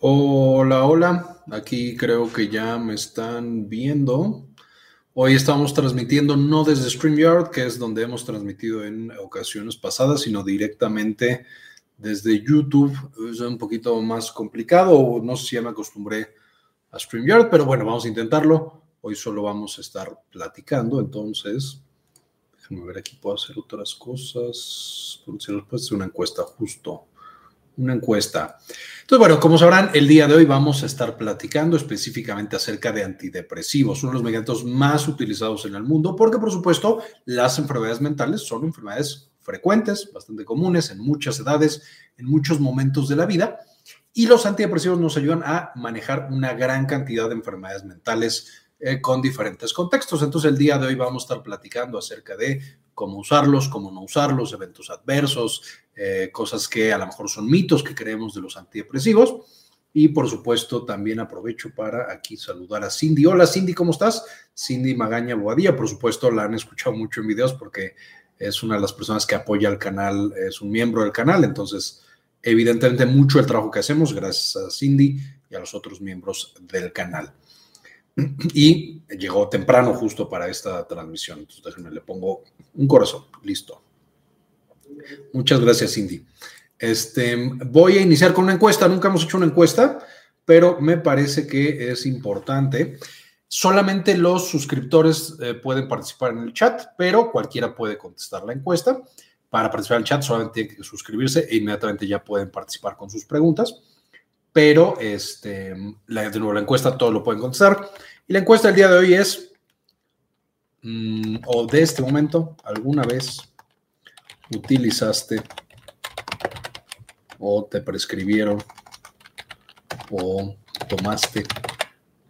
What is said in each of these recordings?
Hola, hola. Aquí creo que ya me están viendo. Hoy estamos transmitiendo no desde StreamYard, que es donde hemos transmitido en ocasiones pasadas, sino directamente desde YouTube. Es un poquito más complicado, no sé si ya me acostumbré a StreamYard, pero bueno, vamos a intentarlo. Hoy solo vamos a estar platicando, entonces, déjenme ver aquí, puedo hacer otras cosas. Puede hacer una encuesta justo una encuesta. Entonces, bueno, como sabrán, el día de hoy vamos a estar platicando específicamente acerca de antidepresivos, uno de los medicamentos más utilizados en el mundo, porque por supuesto las enfermedades mentales son enfermedades frecuentes, bastante comunes en muchas edades, en muchos momentos de la vida, y los antidepresivos nos ayudan a manejar una gran cantidad de enfermedades mentales eh, con diferentes contextos. Entonces, el día de hoy vamos a estar platicando acerca de cómo usarlos, cómo no usarlos, eventos adversos, eh, cosas que a lo mejor son mitos que creemos de los antidepresivos. Y por supuesto, también aprovecho para aquí saludar a Cindy. Hola Cindy, ¿cómo estás? Cindy Magaña Boadilla, por supuesto, la han escuchado mucho en videos porque es una de las personas que apoya al canal, es un miembro del canal, entonces evidentemente mucho el trabajo que hacemos, gracias a Cindy y a los otros miembros del canal y llegó temprano justo para esta transmisión. Entonces déjenme, le pongo un corazón, listo. Muchas gracias, Cindy. Este, voy a iniciar con una encuesta. Nunca hemos hecho una encuesta, pero me parece que es importante. Solamente los suscriptores eh, pueden participar en el chat, pero cualquiera puede contestar la encuesta. Para participar en el chat solamente tienen que suscribirse e inmediatamente ya pueden participar con sus preguntas pero este, de nuevo, la encuesta todo lo pueden contestar. Y la encuesta del día de hoy es, mm, o de este momento, ¿alguna vez utilizaste o te prescribieron o tomaste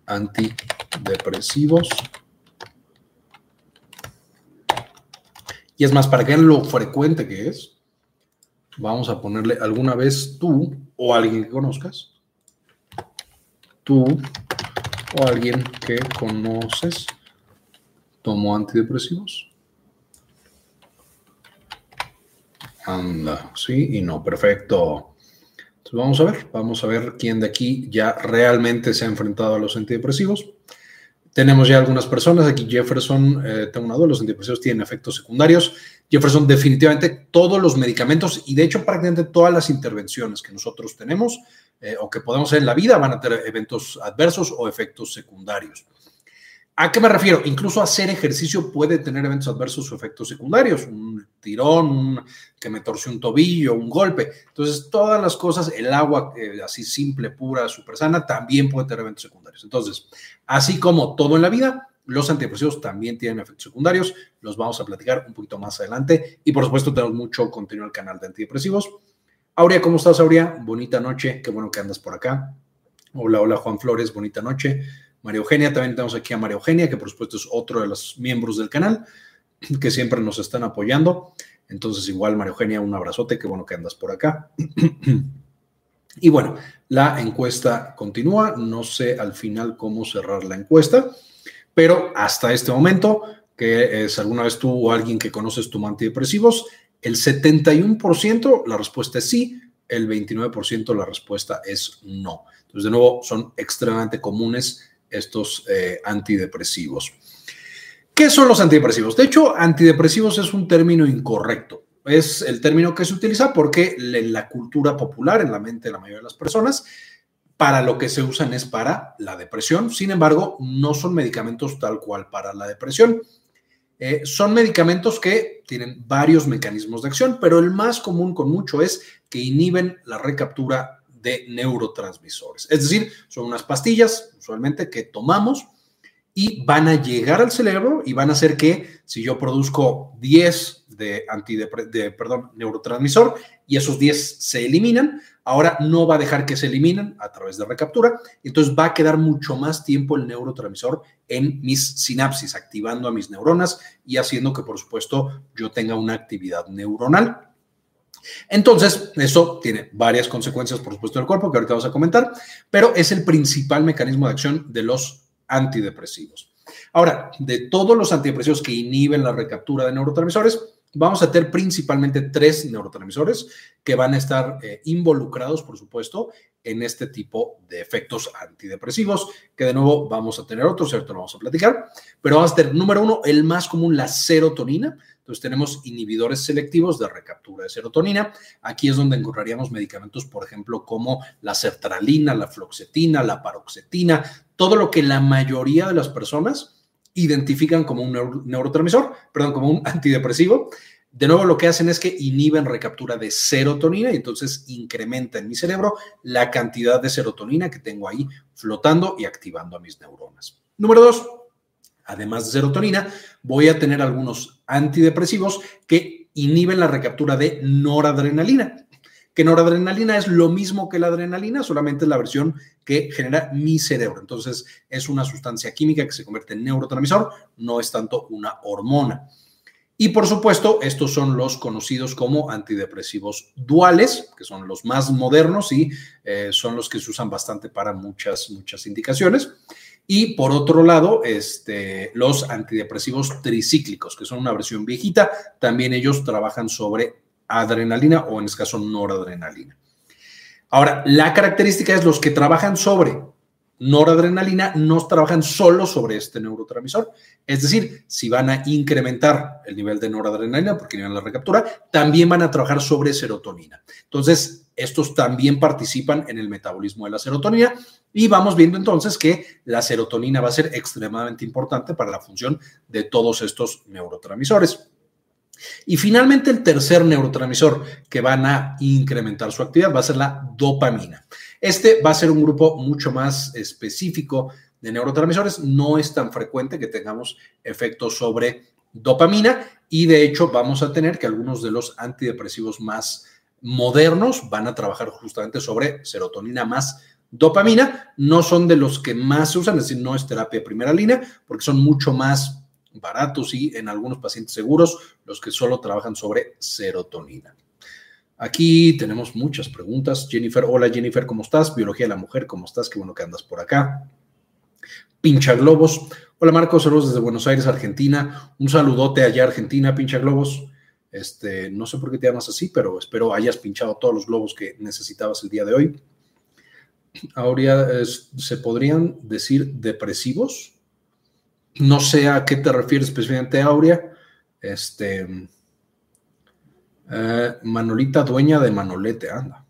antidepresivos? Y es más, para que vean lo frecuente que es, vamos a ponerle alguna vez tú o alguien que conozcas tú o alguien que conoces tomó antidepresivos? Anda, sí y no, perfecto. Entonces vamos a ver, vamos a ver quién de aquí ya realmente se ha enfrentado a los antidepresivos. Tenemos ya algunas personas, aquí Jefferson, eh, tengo una duda, los antidepresivos tienen efectos secundarios. Jefferson, definitivamente todos los medicamentos y de hecho prácticamente todas las intervenciones que nosotros tenemos eh, o que podemos hacer en la vida van a tener eventos adversos o efectos secundarios. ¿A qué me refiero? Incluso hacer ejercicio puede tener eventos adversos o efectos secundarios, un tirón, que me torció un tobillo, un golpe. Entonces, todas las cosas, el agua eh, así simple, pura, súper sana, también puede tener eventos secundarios. Entonces, así como todo en la vida, los antidepresivos también tienen efectos secundarios. Los vamos a platicar un poquito más adelante. Y por supuesto, tenemos mucho contenido en el canal de antidepresivos. Aurea, ¿cómo estás, Aurea? Bonita noche, qué bueno que andas por acá. Hola, hola, Juan Flores, bonita noche. María Eugenia, también tenemos aquí a María Eugenia, que por supuesto es otro de los miembros del canal, que siempre nos están apoyando. Entonces, igual, María Eugenia, un abrazote, qué bueno que andas por acá. y bueno, la encuesta continúa. No sé al final cómo cerrar la encuesta, pero hasta este momento, que es alguna vez tú o alguien que conoces tu antidepresivos, el 71% la respuesta es sí, el 29% la respuesta es no. Entonces, de nuevo, son extremadamente comunes estos eh, antidepresivos. ¿Qué son los antidepresivos? De hecho, antidepresivos es un término incorrecto. Es el término que se utiliza porque en la cultura popular, en la mente de la mayoría de las personas, para lo que se usan es para la depresión. Sin embargo, no son medicamentos tal cual para la depresión. Eh, son medicamentos que tienen varios mecanismos de acción, pero el más común con mucho es que inhiben la recaptura de neurotransmisores. Es decir, son unas pastillas usualmente que tomamos y van a llegar al cerebro y van a hacer que si yo produzco 10 de, de perdón, neurotransmisor y esos 10 se eliminan, ahora no va a dejar que se eliminen a través de recaptura, entonces va a quedar mucho más tiempo el neurotransmisor en mis sinapsis, activando a mis neuronas y haciendo que, por supuesto, yo tenga una actividad neuronal. Entonces, eso tiene varias consecuencias, por supuesto, del cuerpo, que ahorita vamos a comentar, pero es el principal mecanismo de acción de los antidepresivos. Ahora, de todos los antidepresivos que inhiben la recaptura de neurotransmisores, vamos a tener principalmente tres neurotransmisores que van a estar eh, involucrados, por supuesto, en este tipo de efectos antidepresivos, que de nuevo vamos a tener otros, ¿cierto? Lo vamos a platicar, pero vamos a tener, número uno, el más común, la serotonina. Entonces tenemos inhibidores selectivos de recaptura de serotonina. Aquí es donde encontraríamos medicamentos, por ejemplo, como la sertralina, la floxetina, la paroxetina, todo lo que la mayoría de las personas identifican como un neurotransmisor, perdón, como un antidepresivo. De nuevo, lo que hacen es que inhiben recaptura de serotonina y entonces incrementa en mi cerebro la cantidad de serotonina que tengo ahí flotando y activando a mis neuronas. Número dos, además de serotonina, voy a tener algunos antidepresivos que inhiben la recaptura de noradrenalina que noradrenalina es lo mismo que la adrenalina, solamente es la versión que genera mi cerebro. Entonces, es una sustancia química que se convierte en neurotransmisor, no es tanto una hormona. Y por supuesto, estos son los conocidos como antidepresivos duales, que son los más modernos y eh, son los que se usan bastante para muchas, muchas indicaciones. Y por otro lado, este, los antidepresivos tricíclicos, que son una versión viejita, también ellos trabajan sobre adrenalina o en este caso noradrenalina. Ahora, la característica es los que trabajan sobre noradrenalina no trabajan solo sobre este neurotransmisor. Es decir, si van a incrementar el nivel de noradrenalina porque a la recaptura, también van a trabajar sobre serotonina. Entonces, estos también participan en el metabolismo de la serotonina y vamos viendo entonces que la serotonina va a ser extremadamente importante para la función de todos estos neurotransmisores. Y finalmente el tercer neurotransmisor que van a incrementar su actividad va a ser la dopamina. Este va a ser un grupo mucho más específico de neurotransmisores. No es tan frecuente que tengamos efectos sobre dopamina y de hecho vamos a tener que algunos de los antidepresivos más modernos van a trabajar justamente sobre serotonina más dopamina. No son de los que más se usan, es decir, no es terapia de primera línea porque son mucho más baratos y en algunos pacientes seguros los que solo trabajan sobre serotonina. Aquí tenemos muchas preguntas. Jennifer, hola Jennifer, ¿cómo estás? Biología de la mujer, ¿cómo estás? Qué bueno que andas por acá. Pincha Globos. Hola Marcos, saludos desde Buenos Aires, Argentina. Un saludote allá, Argentina, Pincha Globos. Este, no sé por qué te llamas así, pero espero hayas pinchado todos los globos que necesitabas el día de hoy. Aurea, ¿se podrían decir depresivos? No sé a qué te refieres específicamente, Aurea. Este, eh, Manolita, dueña de Manolete, anda.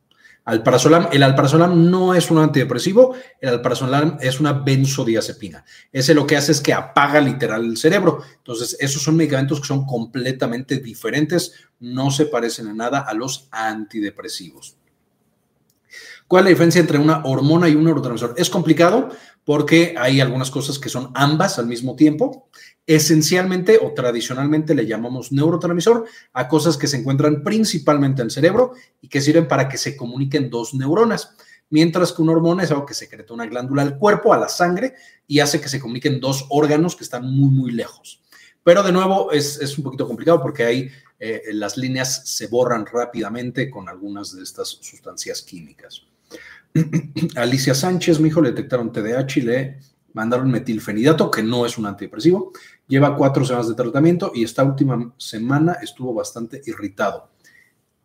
Alprazolam, el alprazolam no es un antidepresivo, el alprazolam es una benzodiazepina. Ese lo que hace es que apaga literal el cerebro. Entonces, esos son medicamentos que son completamente diferentes, no se parecen en nada a los antidepresivos. ¿Cuál es la diferencia entre una hormona y un neurotransmisor? Es complicado porque hay algunas cosas que son ambas al mismo tiempo. Esencialmente o tradicionalmente le llamamos neurotransmisor a cosas que se encuentran principalmente en el cerebro y que sirven para que se comuniquen dos neuronas, mientras que una hormona es algo que secreta una glándula al cuerpo, a la sangre, y hace que se comuniquen dos órganos que están muy, muy lejos. Pero de nuevo es, un poquito complicado porque ahí eh, las líneas se borran rápidamente con algunas de estas sustancias químicas. Alicia Sánchez, mi hijo, le detectaron TDAH y le mandaron metilfenidato, que no es un antidepresivo. Lleva cuatro semanas de tratamiento y esta última semana estuvo bastante irritado.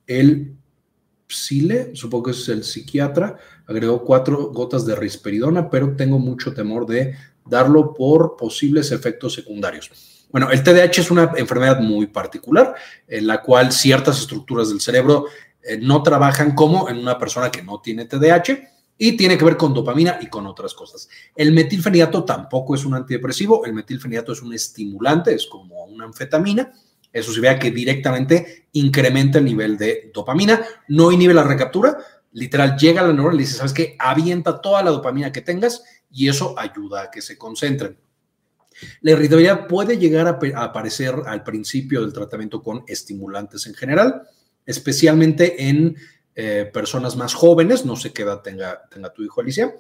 El Psile, supongo que es el psiquiatra, agregó cuatro gotas de risperidona, pero tengo mucho temor de darlo por posibles efectos secundarios. Bueno, el TDAH es una enfermedad muy particular en la cual ciertas estructuras del cerebro eh, no trabajan como en una persona que no tiene TDAH y tiene que ver con dopamina y con otras cosas. El metilfenidato tampoco es un antidepresivo, el metilfenidato es un estimulante, es como una anfetamina. Eso se vea que directamente incrementa el nivel de dopamina, no inhibe la recaptura, literal llega a la neurona y le dice, ¿sabes qué? Avienta toda la dopamina que tengas y eso ayuda a que se concentren. La irritabilidad puede llegar a, aparecer al principio del tratamiento con estimulantes en general especialmente en eh, personas más jóvenes, no sé qué edad tenga, tenga tu hijo Alicia.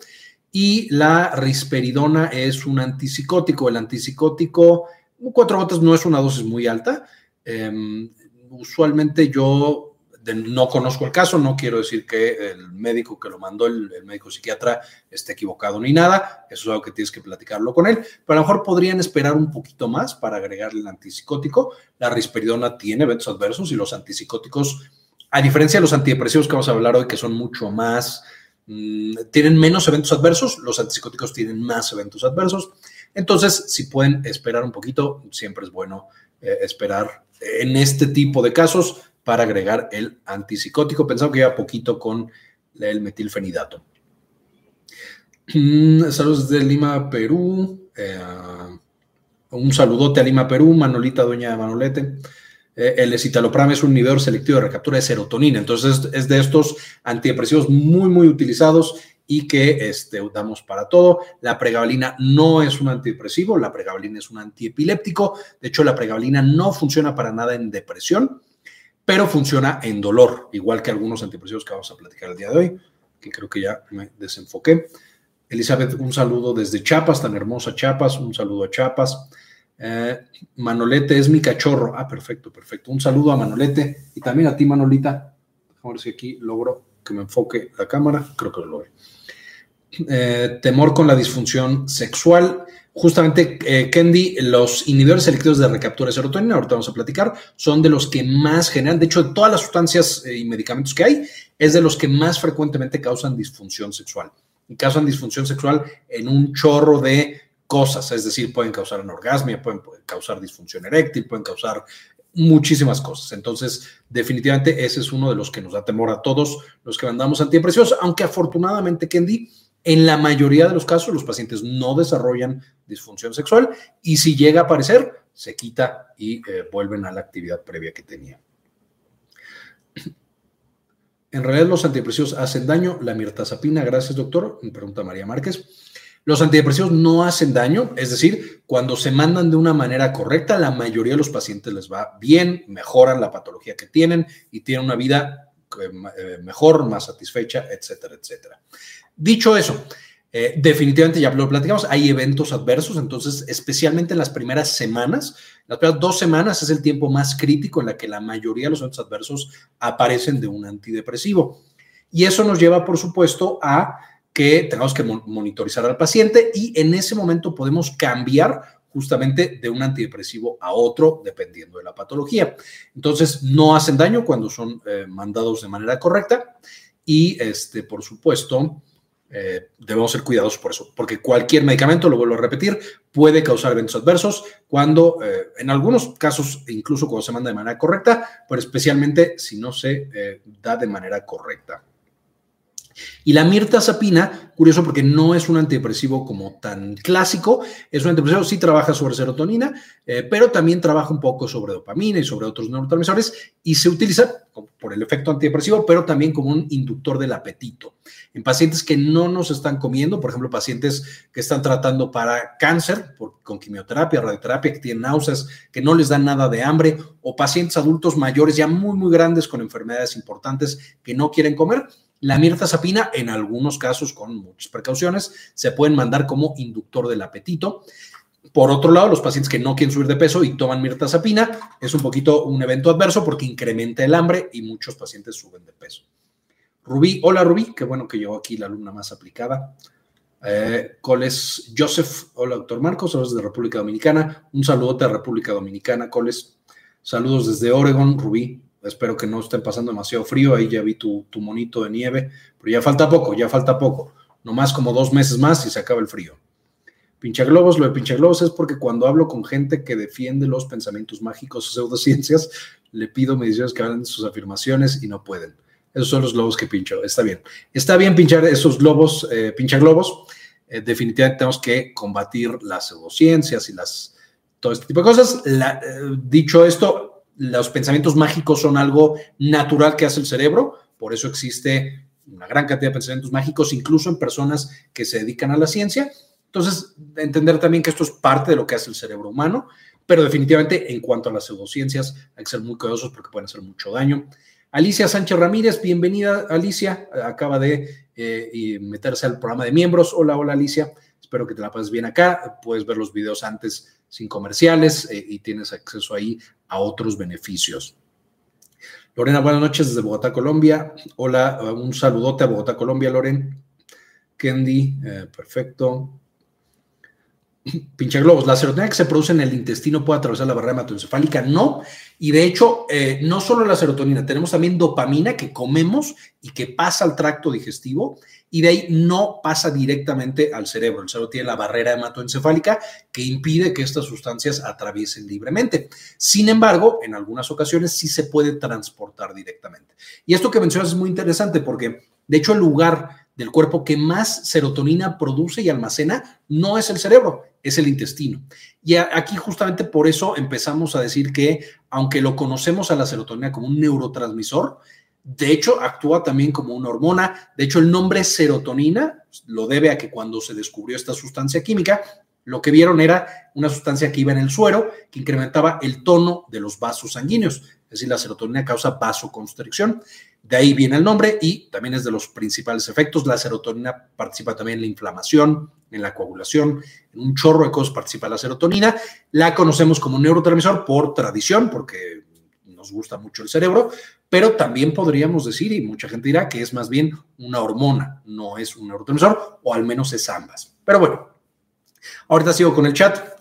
Y la risperidona es un antipsicótico. El antipsicótico, cuatro gotas no es una dosis muy alta. Em, usualmente yo no conozco el caso, no quiero decir que el médico que lo mandó, el, médico psiquiatra, esté equivocado ni nada, eso es algo que tienes que platicarlo con él, pero a lo mejor podrían esperar un poquito más para agregarle el antipsicótico. La risperidona tiene eventos adversos y los antipsicóticos, a diferencia de los antidepresivos que vamos a hablar hoy, que son mucho más, mm, tienen menos eventos adversos, los antipsicóticos tienen más eventos adversos. Entonces, si pueden esperar un poquito, siempre es bueno eh, esperar en este tipo de casos para agregar el antipsicótico. Pensaba que iba poquito con el metilfenidato. Mm, saludos de Lima, Perú. Eh, un saludote a Lima, Perú. Manolita, doña de Manolete. Eh, el escitalopram es un inhibidor selectivo de recaptura de serotonina. Entonces, es de estos antidepresivos muy, muy utilizados y que este, damos para todo. La pregabalina no es un antidepresivo, la pregabalina es un antiepiléptico. De hecho, la pregabalina no funciona para nada en depresión, pero funciona en dolor, igual que algunos antidepresivos que vamos a platicar el día de hoy, que creo que ya me desenfoqué. Elizabeth, un saludo desde Chiapas, tan hermosa Chiapas, un saludo a Chiapas. Eh, Manolete es mi cachorro. Ah, perfecto, perfecto. Un saludo a Manolete y también a ti, Manolita. A ver si aquí logro que me enfoque la cámara. Creo que lo logré. Eh, temor con la disfunción sexual. Justamente, eh, los inhibidores selectivos de recaptura de serotonina, ahorita vamos a platicar, son de los que más generan, de hecho, de todas las sustancias eh, y medicamentos que hay, es de los que más frecuentemente causan disfunción sexual. Y causan disfunción sexual en un chorro de cosas, es decir, pueden causar anorgasmia, pueden causar disfunción eréctil, pueden causar muchísimas cosas. Entonces, definitivamente ese es uno de los que nos da temor a todos los que mandamos antidepresivos, aunque afortunadamente, Kendi, en la mayoría de los casos, los pacientes no desarrollan disfunción sexual y si llega a aparecer, se quita y eh, vuelven a la actividad previa que tenían. En realidad, los antidepresivos hacen daño. La mirtazapina, gracias, doctor. Me pregunta María Márquez. Los antidepresivos no hacen daño, es decir, cuando se mandan de una manera correcta, la mayoría de los pacientes les va bien, mejoran la patología que tienen y tienen una vida eh, eh, mejor, más satisfecha, etcétera, etcétera. Dicho eso, eh, definitivamente ya lo platicamos, hay eventos adversos, entonces especialmente en las primeras semanas, las primeras dos semanas es el tiempo más crítico en la que la mayoría de los eventos adversos aparecen de un antidepresivo. Y eso nos lleva, por supuesto, a que tengamos que monitorizar al paciente y en ese momento podemos cambiar justamente de un antidepresivo a otro, dependiendo de la patología. Entonces, no hacen daño cuando son eh, mandados de manera correcta y, este, por supuesto, eh, debemos ser cuidadosos por eso, porque cualquier medicamento, lo vuelvo a repetir, puede causar eventos adversos cuando, eh, en algunos casos, incluso cuando se manda de manera correcta, pero especialmente si no se eh, da de manera correcta. Y la mirtazapina, curioso porque no es un antidepresivo como tan clásico, es un antidepresivo, sí trabaja sobre serotonina, pero también trabaja un poco sobre dopamina y sobre otros neurotransmisores y se utiliza por el efecto antidepresivo, pero también como un inductor del apetito. En pacientes que no nos están comiendo, por ejemplo, pacientes que están tratando para cáncer con quimioterapia, radioterapia, que tienen náuseas, que no les dan nada de hambre, o pacientes adultos mayores ya muy, muy grandes con enfermedades importantes que no quieren comer, la mirtazapina, en algunos casos con muchas precauciones, se pueden mandar como inductor del apetito. Por otro lado, los pacientes que no quieren subir de peso y toman mirtazapina, es un poquito un evento adverso porque incrementa el hambre y muchos pacientes suben de peso. Rubí, hola Rubí, qué bueno que llegó aquí la alumna más aplicada. Eh, Coles Joseph, hola doctor Marcos, saludos de República Dominicana. Un saludote a República Dominicana, Coles. Saludos desde Oregon, Rubí. Espero que no estén pasando demasiado frío. Ahí ya vi tu, monito de nieve, pero ya falta poco, ya falta poco. No más como dos meses más y se acaba el frío. globos, lo de globos es porque cuando hablo con gente que defiende los pensamientos mágicos o pseudociencias, le pido mediciones que de sus afirmaciones y no pueden. Esos son los globos que pincho. Está bien. Está bien pinchar esos globos, eh, globos. Eh, definitivamente tenemos que combatir las pseudociencias y las todo este tipo de cosas. Eh, dicho esto, los pensamientos mágicos son algo natural que hace el cerebro, por eso existe una gran cantidad de pensamientos mágicos, incluso en personas que se dedican a la ciencia. Entonces, entender también que esto es parte de lo que hace el cerebro humano, pero definitivamente en cuanto a las pseudociencias hay que ser muy cuidadosos porque pueden hacer mucho daño. Alicia Sánchez Ramírez, bienvenida Alicia, acaba de eh, meterse al programa de miembros. Hola, hola Alicia, espero que te la pases bien acá, puedes ver los videos antes sin comerciales eh, y tienes acceso ahí a otros beneficios. Lorena, buenas noches desde Bogotá, Colombia. Hola, un saludote a Bogotá, Colombia, Loren. Kendi, eh, perfecto. Pinche globos, la serotonina que se produce en el intestino puede atravesar la barrera hematoencefálica, no. Y de hecho, eh, no solo la serotonina, tenemos también dopamina que comemos y que pasa al tracto digestivo y de ahí no pasa directamente al cerebro. El cerebro tiene la barrera hematoencefálica que impide que estas sustancias atraviesen libremente. Sin embargo, en algunas ocasiones sí se puede transportar directamente. Y esto que mencionas es muy interesante porque, de hecho, el lugar del cuerpo que más serotonina produce y almacena no es el cerebro, es el intestino. Y aquí justamente por eso empezamos a decir que aunque lo conocemos a la serotonina como un neurotransmisor, de hecho actúa también como una hormona. De hecho, el nombre serotonina lo debe a que cuando se descubrió esta sustancia química, lo que vieron era una sustancia que iba en el suero, que incrementaba el tono de los vasos sanguíneos. Es decir, la serotonina causa vasoconstricción. De ahí viene el nombre y también es de los principales efectos. La serotonina participa también en la inflamación, en la coagulación, en un chorro de cosas participa la serotonina. La conocemos como neurotransmisor por tradición, porque nos gusta mucho el cerebro, pero también podríamos decir, y mucha gente dirá, que es más bien una hormona, no es un neurotransmisor, o al menos es ambas. Pero bueno, ahorita sigo con el chat.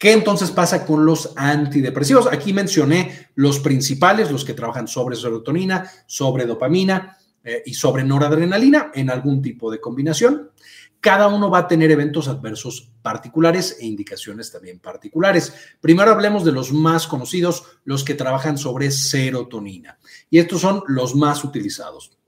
¿Qué entonces pasa con los antidepresivos? Aquí mencioné los principales, los que trabajan sobre serotonina, sobre dopamina eh, y sobre noradrenalina en algún tipo de combinación. Cada uno va a tener eventos adversos particulares e indicaciones también particulares. Primero hablemos de los más conocidos, los que trabajan sobre serotonina. Y estos son los más utilizados.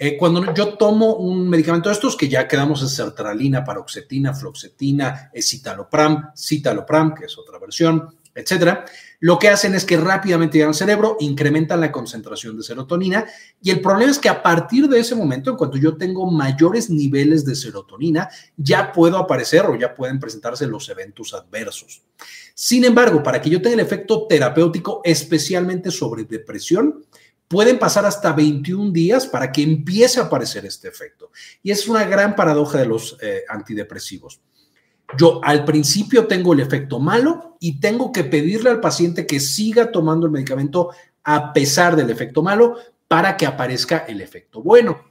Eh, cuando yo tomo un medicamento de estos, que ya quedamos en sertralina, paroxetina, floxetina, citalopram, citalopram, que es otra versión, etcétera, lo que hacen es que rápidamente llegan al cerebro, incrementan la concentración de serotonina y el problema es que a partir de ese momento, en cuanto yo tengo mayores niveles de serotonina, ya puedo aparecer o ya pueden presentarse los eventos adversos. Sin embargo, para que yo tenga el efecto terapéutico, especialmente sobre depresión, pueden pasar hasta 21 días para que empiece a aparecer este efecto. Y es una gran paradoja de los eh, antidepresivos. Yo al principio tengo el efecto malo y tengo que pedirle al paciente que siga tomando el medicamento a pesar del efecto malo para que aparezca el efecto bueno.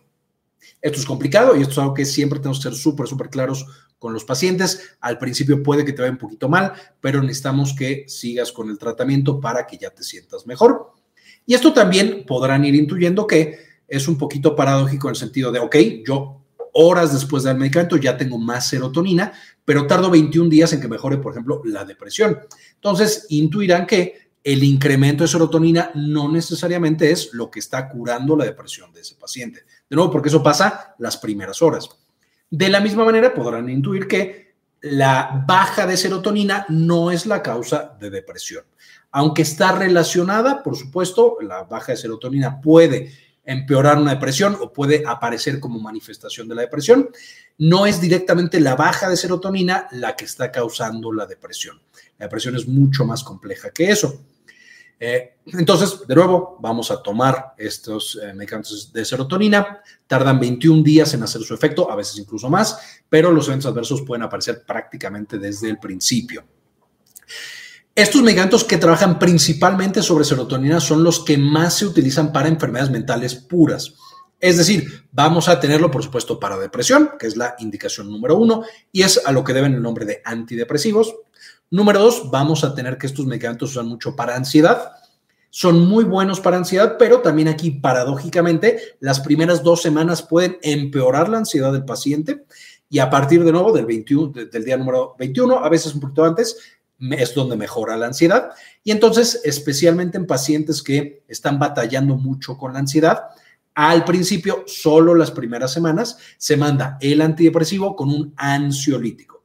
Esto es complicado y esto es algo que siempre tenemos que ser súper, súper claros con los pacientes. Al principio puede que te vaya un poquito mal, pero necesitamos que sigas con el tratamiento para que ya te sientas mejor. Y esto también podrán ir intuyendo que es un poquito paradójico en el sentido de, ok, yo horas después del medicamento ya tengo más serotonina, pero tardo 21 días en que mejore, por ejemplo, la depresión. Entonces, intuirán que el incremento de serotonina no necesariamente es lo que está curando la depresión de ese paciente. De nuevo, porque eso pasa las primeras horas. De la misma manera, podrán intuir que la baja de serotonina no es la causa de depresión aunque está relacionada, por supuesto, la baja de serotonina puede empeorar una depresión o puede aparecer como manifestación de la depresión, no es directamente la baja de serotonina la que está causando la depresión. La depresión es mucho más compleja que eso. Eh, entonces, de nuevo, vamos a tomar estos eh, medicamentos de serotonina. Tardan 21 días en hacer su efecto, a veces incluso más, pero los eventos adversos pueden aparecer prácticamente desde el principio. Estos medicamentos que trabajan principalmente sobre serotonina son los que más se utilizan para enfermedades mentales puras. Es decir, vamos a tenerlo, por supuesto, para depresión, que es la indicación número uno, y es a lo que deben el nombre de antidepresivos. Número dos, vamos a tener que estos medicamentos usan mucho para ansiedad. Son muy buenos para ansiedad, pero también aquí, paradójicamente, las primeras dos semanas pueden empeorar la ansiedad del paciente y a partir de nuevo del, 21, del día número 21, a veces un poquito antes, es donde mejora la ansiedad. Y entonces, especialmente en pacientes que están batallando mucho con la ansiedad, al principio, solo las primeras semanas, se manda el antidepresivo con un ansiolítico,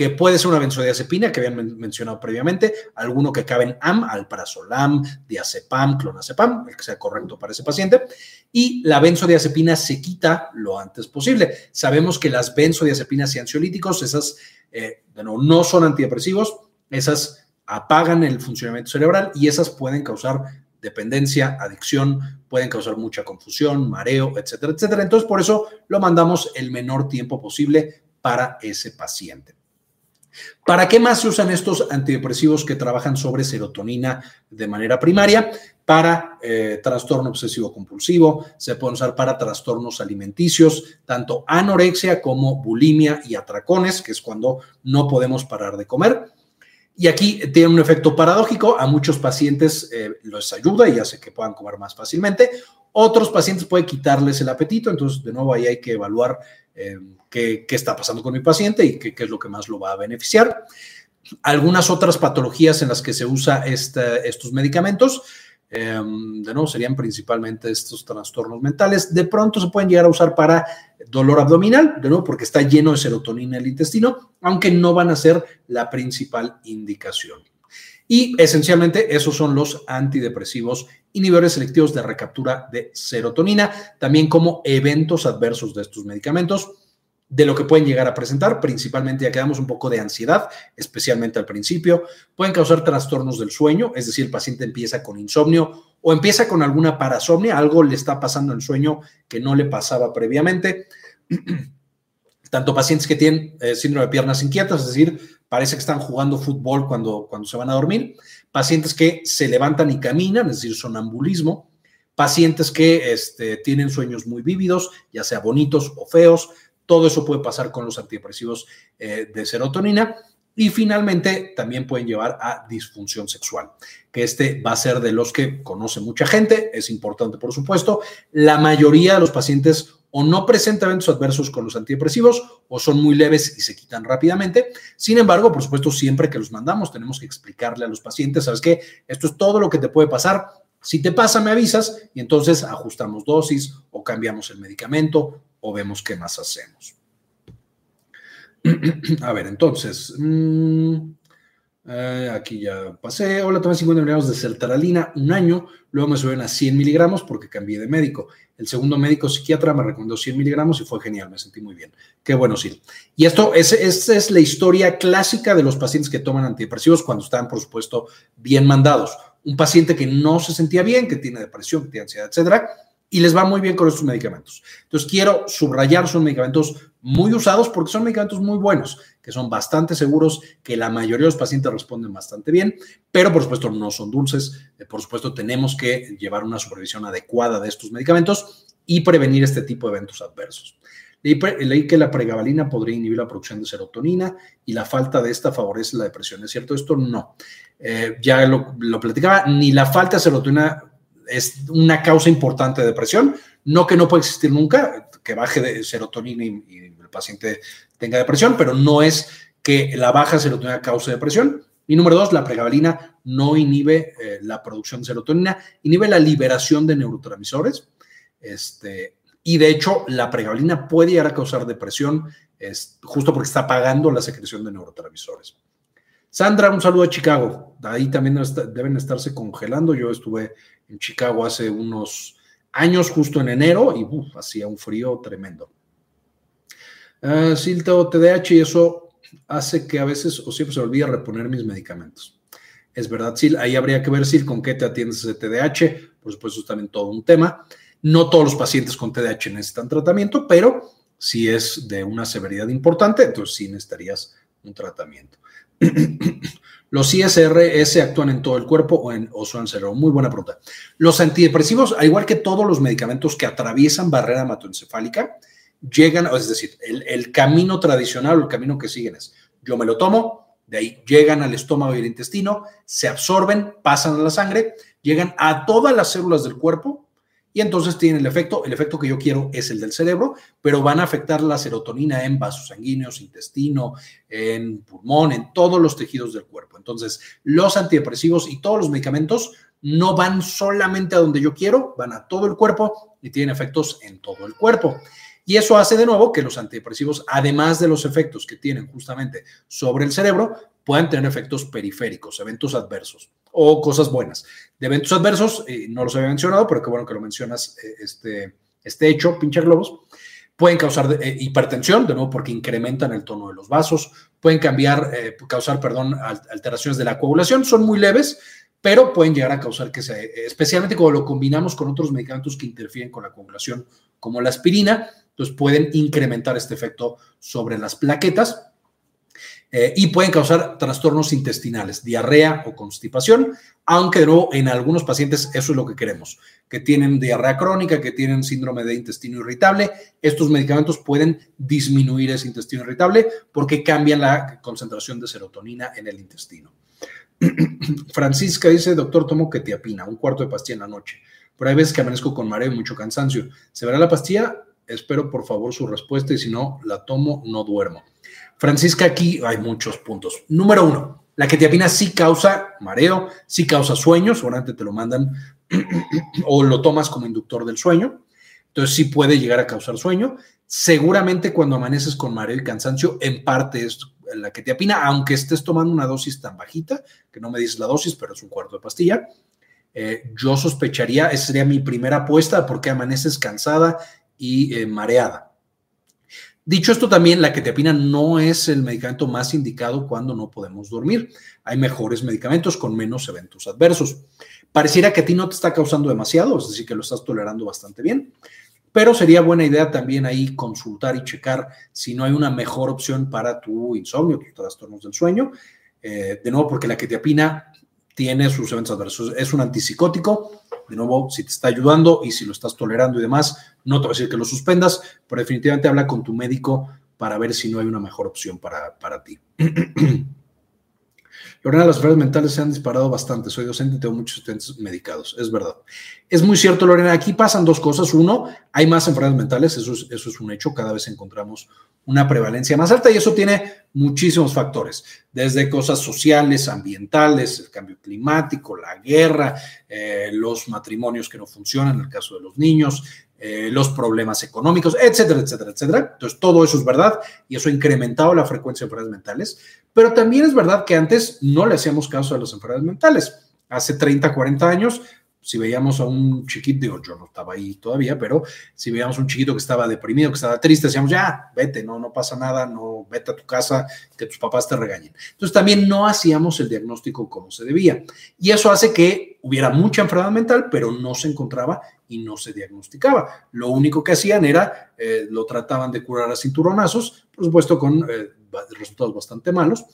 que puede ser una benzodiazepina que habían mencionado previamente, alguno que cabe en AM, alprazolam, diazepam, clonazepam, el que sea correcto para ese paciente, y la benzodiazepina se quita lo antes posible. Sabemos que las benzodiazepinas y ansiolíticos, esas, eh, no son antidepresivos, esas apagan el funcionamiento cerebral y esas pueden causar dependencia, adicción, pueden causar mucha confusión, mareo, etcétera, etcétera. Entonces, por eso lo mandamos el menor tiempo posible para ese paciente. ¿Para qué más se usan estos antidepresivos que trabajan sobre serotonina de manera primaria? Para eh, trastorno obsesivo compulsivo, se pueden usar para trastornos alimenticios, tanto anorexia como bulimia y atracones, que es cuando no podemos parar de comer. Y aquí tiene un efecto paradójico, a muchos pacientes eh, les ayuda y hace que puedan comer más fácilmente, otros pacientes puede quitarles el apetito, entonces de nuevo ahí hay que evaluar eh, qué, está pasando con mi paciente y qué, es lo que más lo va a beneficiar. Algunas otras patologías en las que se usa estos medicamentos, em, de nuevo, serían principalmente estos trastornos mentales. De pronto se pueden llegar a usar para dolor abdominal, de nuevo, porque está lleno de serotonina el intestino, aunque no van a ser la principal indicación. Y esencialmente esos son los antidepresivos inhibidores selectivos de recaptura de serotonina, también como eventos adversos de estos medicamentos, de lo que pueden llegar a presentar, principalmente ya quedamos un poco de ansiedad, especialmente al principio, pueden causar trastornos del sueño, es decir, el paciente empieza con insomnio o empieza con alguna parasomnia, algo le está pasando en sueño que no le pasaba previamente. Tanto pacientes que tienen eh, síndrome de piernas inquietas, es decir, parece que están jugando fútbol cuando, cuando se van a dormir, pacientes que se levantan y caminan, es decir, sonambulismo, pacientes que este, tienen sueños muy vívidos, ya sea bonitos o feos, todo eso puede pasar con los antidepresivos eh, de serotonina. Y finalmente también pueden llevar a disfunción sexual, que este va a ser de los que conoce mucha gente, es importante por supuesto. La mayoría de los pacientes o no presentan eventos adversos con los antidepresivos o son muy leves y se quitan rápidamente. Sin embargo, por supuesto, siempre que los mandamos tenemos que explicarle a los pacientes, ¿sabes qué? Esto es todo lo que te puede pasar. Si te pasa, me avisas y entonces ajustamos dosis o cambiamos el medicamento o vemos qué más hacemos. a ver, entonces, mm, eh, aquí ya pasé. Hola, tomé 50 miligramos de sertralina un año, luego me subieron a 100 miligramos porque cambié de médico. El segundo médico psiquiatra me recomendó 100 miligramos y fue genial, me sentí muy bien. Qué bueno, sí. Y esto es, esta es la historia clásica de los pacientes que toman antidepresivos cuando están, por supuesto, bien mandados. Un paciente que no se sentía bien, que tiene depresión, que tiene ansiedad, etcétera, y les va muy bien con estos medicamentos. Entonces, quiero subrayar, son medicamentos muy usados porque son medicamentos muy buenos, que son bastante seguros, que la mayoría de los pacientes responden bastante bien, pero por supuesto no son dulces. Eh, por supuesto, tenemos que llevar una supervisión adecuada de estos medicamentos y prevenir este tipo de eventos adversos. Leí, que la pregabalina podría inhibir la producción de serotonina y la falta de esta favorece la depresión. ¿Es cierto esto? No. Eh, ya lo, lo platicaba, ni la falta de serotonina es una causa importante de depresión. No que no pueda existir nunca, que baje de serotonina y, el paciente tenga depresión, pero no es que la baja serotonina cause depresión. Y número dos, la pregabalina no inhibe eh, la producción de serotonina, inhibe la liberación de neurotransmisores. Este, y de hecho, la pregabalina puede llegar a causar depresión es, justo porque está apagando la secreción de neurotransmisores. Sandra, un saludo a Chicago. Ahí también deben estarse congelando. Yo estuve en Chicago hace unos años, justo en enero, y hacía un frío tremendo. Uh, Silta TDAH y eso hace que a veces o siempre se olvida reponer mis medicamentos. Es verdad, Sil, ahí habría que ver, Sil, con qué te atiendes ese TDAH. Por supuesto, es también todo un tema. No todos los pacientes con TDAH necesitan tratamiento, pero si es de una severidad importante, entonces sí necesitarías un tratamiento. Los ISRS actúan en todo el cuerpo o, en, o son cerebro. Muy buena pregunta. Los antidepresivos, al igual que todos los medicamentos que atraviesan barrera hematoencefálica, llegan, es decir, el, camino tradicional o el camino que siguen es, yo me lo tomo, de ahí llegan al estómago y al intestino, se absorben, pasan a la sangre, llegan a todas las células del cuerpo y entonces tienen el efecto, el efecto que yo quiero es el del cerebro, pero van a afectar la serotonina en vasos sanguíneos, intestino, en pulmón, en todos los tejidos del cuerpo. Entonces, los antidepresivos y todos los medicamentos no van solamente a donde yo quiero, van a todo el cuerpo y tienen efectos en todo el cuerpo. Y eso hace de nuevo que los antidepresivos, además de los efectos que tienen justamente sobre el cerebro, puedan tener efectos periféricos, eventos adversos o cosas buenas. De eventos adversos, eh, no los había mencionado, pero qué bueno que lo mencionas, eh, este, este hecho, pinche globos, pueden causar eh, hipertensión, de nuevo porque incrementan el tono de los vasos, pueden cambiar, causar, perdón, alteraciones de la coagulación, son muy leves, pero pueden llegar a causar que se, especialmente cuando lo combinamos con otros medicamentos que interfieren con la coagulación, como la aspirina, entonces pueden incrementar este efecto sobre las plaquetas Eh, y pueden causar trastornos intestinales, diarrea o constipación, aunque de en algunos pacientes eso es lo que queremos, que tienen diarrea crónica, que tienen síndrome de intestino irritable, estos medicamentos pueden disminuir ese intestino irritable porque cambian la concentración de serotonina en el intestino. Francisca dice, doctor, tomo ketiapina, un cuarto de pastilla en la noche, pero hay veces que amanezco con mareo y mucho cansancio. ¿Se verá la pastilla? Espero por favor su respuesta y si no la tomo, no duermo. Francisca, aquí hay muchos puntos. Número uno, la ketiapina sí causa mareo, sí causa sueño, seguramente te lo mandan o lo tomas como inductor del sueño, entonces sí puede llegar a causar sueño. Seguramente cuando amaneces con mareo y cansancio, en parte es la ketiapina, aunque estés tomando una dosis tan bajita, que no me dices la dosis, pero es un cuarto de pastilla, eh, yo sospecharía, esa sería mi primera apuesta, porque amaneces cansada y eh, mareada. Dicho esto también, la ketiapina no es el medicamento más indicado cuando no podemos dormir. Hay mejores medicamentos con menos eventos adversos. Pareciera que a ti no te está causando demasiado, es decir, que lo estás tolerando bastante bien, pero sería buena idea también ahí consultar y checar si no hay una mejor opción para tu insomnio, tus trastornos del sueño. Eh, de nuevo, porque la ketiapina tiene sus eventos adversos. Es un antipsicótico, de nuevo, si te está ayudando y si lo estás tolerando y demás, no te voy a decir que lo suspendas, pero definitivamente habla con tu médico para ver si no hay una mejor opción para, para ti. Lorena, las enfermedades mentales se han disparado bastante. Soy docente y tengo muchos estudiantes medicados. Es verdad. Es muy cierto, Lorena. Aquí pasan dos cosas. Uno, hay más enfermedades mentales. Eso es, un hecho. Cada vez encontramos una prevalencia más alta y eso tiene muchísimos factores. Desde cosas sociales, ambientales, el cambio climático, la guerra, eh, los matrimonios que no funcionan en el caso de los niños, eh, los problemas económicos, etcétera, etcétera, etcétera. Entonces, todo eso es verdad y eso ha incrementado la frecuencia de enfermedades mentales, pero también es verdad que antes no le hacíamos caso a las enfermedades mentales. Hace 30, 40 años si veíamos a un chiquito, digo, yo no estaba ahí todavía, pero si veíamos a un chiquito que estaba deprimido, que estaba triste, decíamos, ya, vete, no, no pasa nada, no, vete a tu casa, que tus papás te regañen. Entonces también no hacíamos el diagnóstico como se debía. Y eso hace que hubiera mucha enfermedad mental, pero no se encontraba y no se diagnosticaba. Lo único que hacían era, eh, lo trataban de curar a cinturonazos, por supuesto con eh, resultados bastante malos,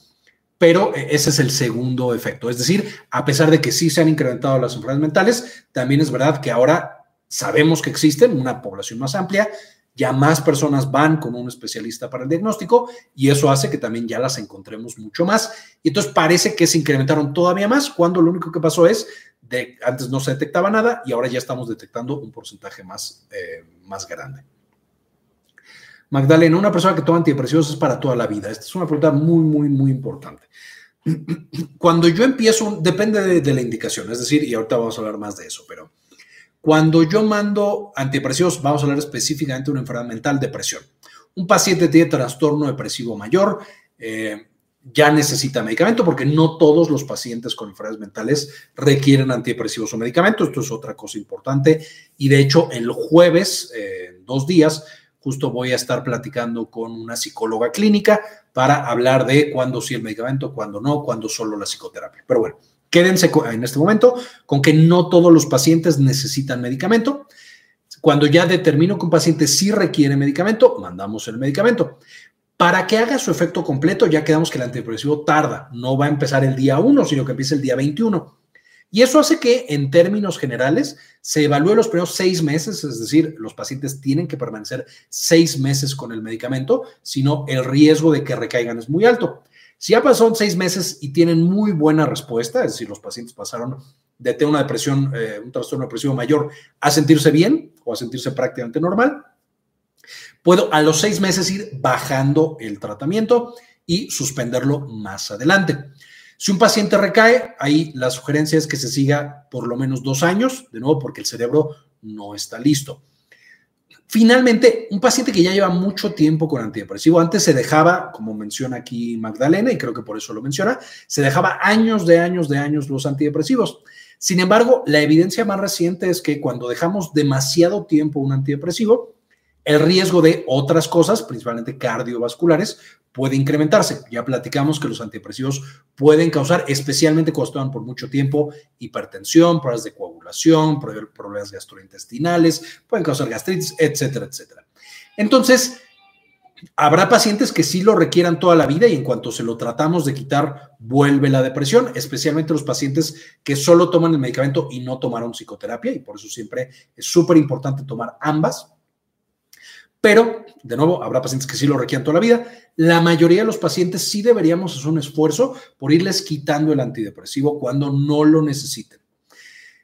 pero eh, ese es el segundo efecto. Es decir, a pesar de que sí se han incrementado las enfermedades mentales, también es verdad que ahora sabemos que existen una población más amplia, ya más personas van con un especialista para el diagnóstico y eso hace que también ya las encontremos mucho más. Y entonces parece que se incrementaron todavía más cuando lo único que pasó es de antes no se detectaba nada y ahora ya estamos detectando un porcentaje más, eh, más grande. Magdalena, una persona que toma antidepresivos es para toda la vida. Esta es una pregunta muy, muy, muy importante. Cuando yo empiezo, depende de, la indicación, es decir, y ahorita vamos a hablar más de eso, pero cuando yo mando antidepresivos, vamos a hablar específicamente de una enfermedad mental, depresión. Un paciente tiene trastorno depresivo mayor, eh, ya necesita medicamento porque no todos los pacientes con enfermedades mentales requieren antidepresivos o medicamentos. Esto es otra cosa importante. Y de hecho, el jueves, eh, dos días, Justo voy a estar platicando con una psicóloga clínica para hablar de cuándo sí el medicamento, cuándo no, cuándo solo la psicoterapia. Pero bueno, quédense en este momento con que no todos los pacientes necesitan medicamento. Cuando ya determino que un paciente sí requiere medicamento, mandamos el medicamento. Para que haga su efecto completo, ya quedamos que el antidepresivo tarda, no va a empezar el día 1, sino que empieza el día 21. Y eso hace que, en términos generales, se evalúe los primeros seis meses, es decir, los pacientes tienen que permanecer seis meses con el medicamento, si no, el riesgo de que recaigan es muy alto. Si ya pasaron seis meses y tienen muy buena respuesta, es decir, los pacientes pasaron de tener una depresión, eh, un trastorno depresivo mayor, a sentirse bien o a sentirse prácticamente normal, puedo a los seis meses ir bajando el tratamiento y suspenderlo más adelante. Si un paciente recae, ahí la sugerencia es que se siga por lo menos dos años, de nuevo porque el cerebro no está listo. Finalmente, un paciente que ya lleva mucho tiempo con antidepresivo, antes se dejaba, como menciona aquí Magdalena, y creo que por eso lo menciona, se dejaba años de años de años los antidepresivos. Sin embargo, la evidencia más reciente es que cuando dejamos demasiado tiempo un antidepresivo, el riesgo de otras cosas, principalmente cardiovasculares, puede incrementarse. Ya platicamos que los antidepresivos pueden causar, especialmente cuando están por mucho tiempo, hipertensión, problemas de coagulación, problemas gastrointestinales, pueden causar gastritis, etcétera, etcétera. Entonces, Habrá pacientes que sí lo requieran toda la vida y en cuanto se lo tratamos de quitar, vuelve la depresión, especialmente los pacientes que solo toman el medicamento y no tomaron psicoterapia y por eso siempre es súper importante tomar ambas. Pero, de nuevo, habrá pacientes que sí lo requieran toda la vida. La mayoría de los pacientes sí deberíamos hacer un esfuerzo por irles quitando el antidepresivo cuando no lo necesiten.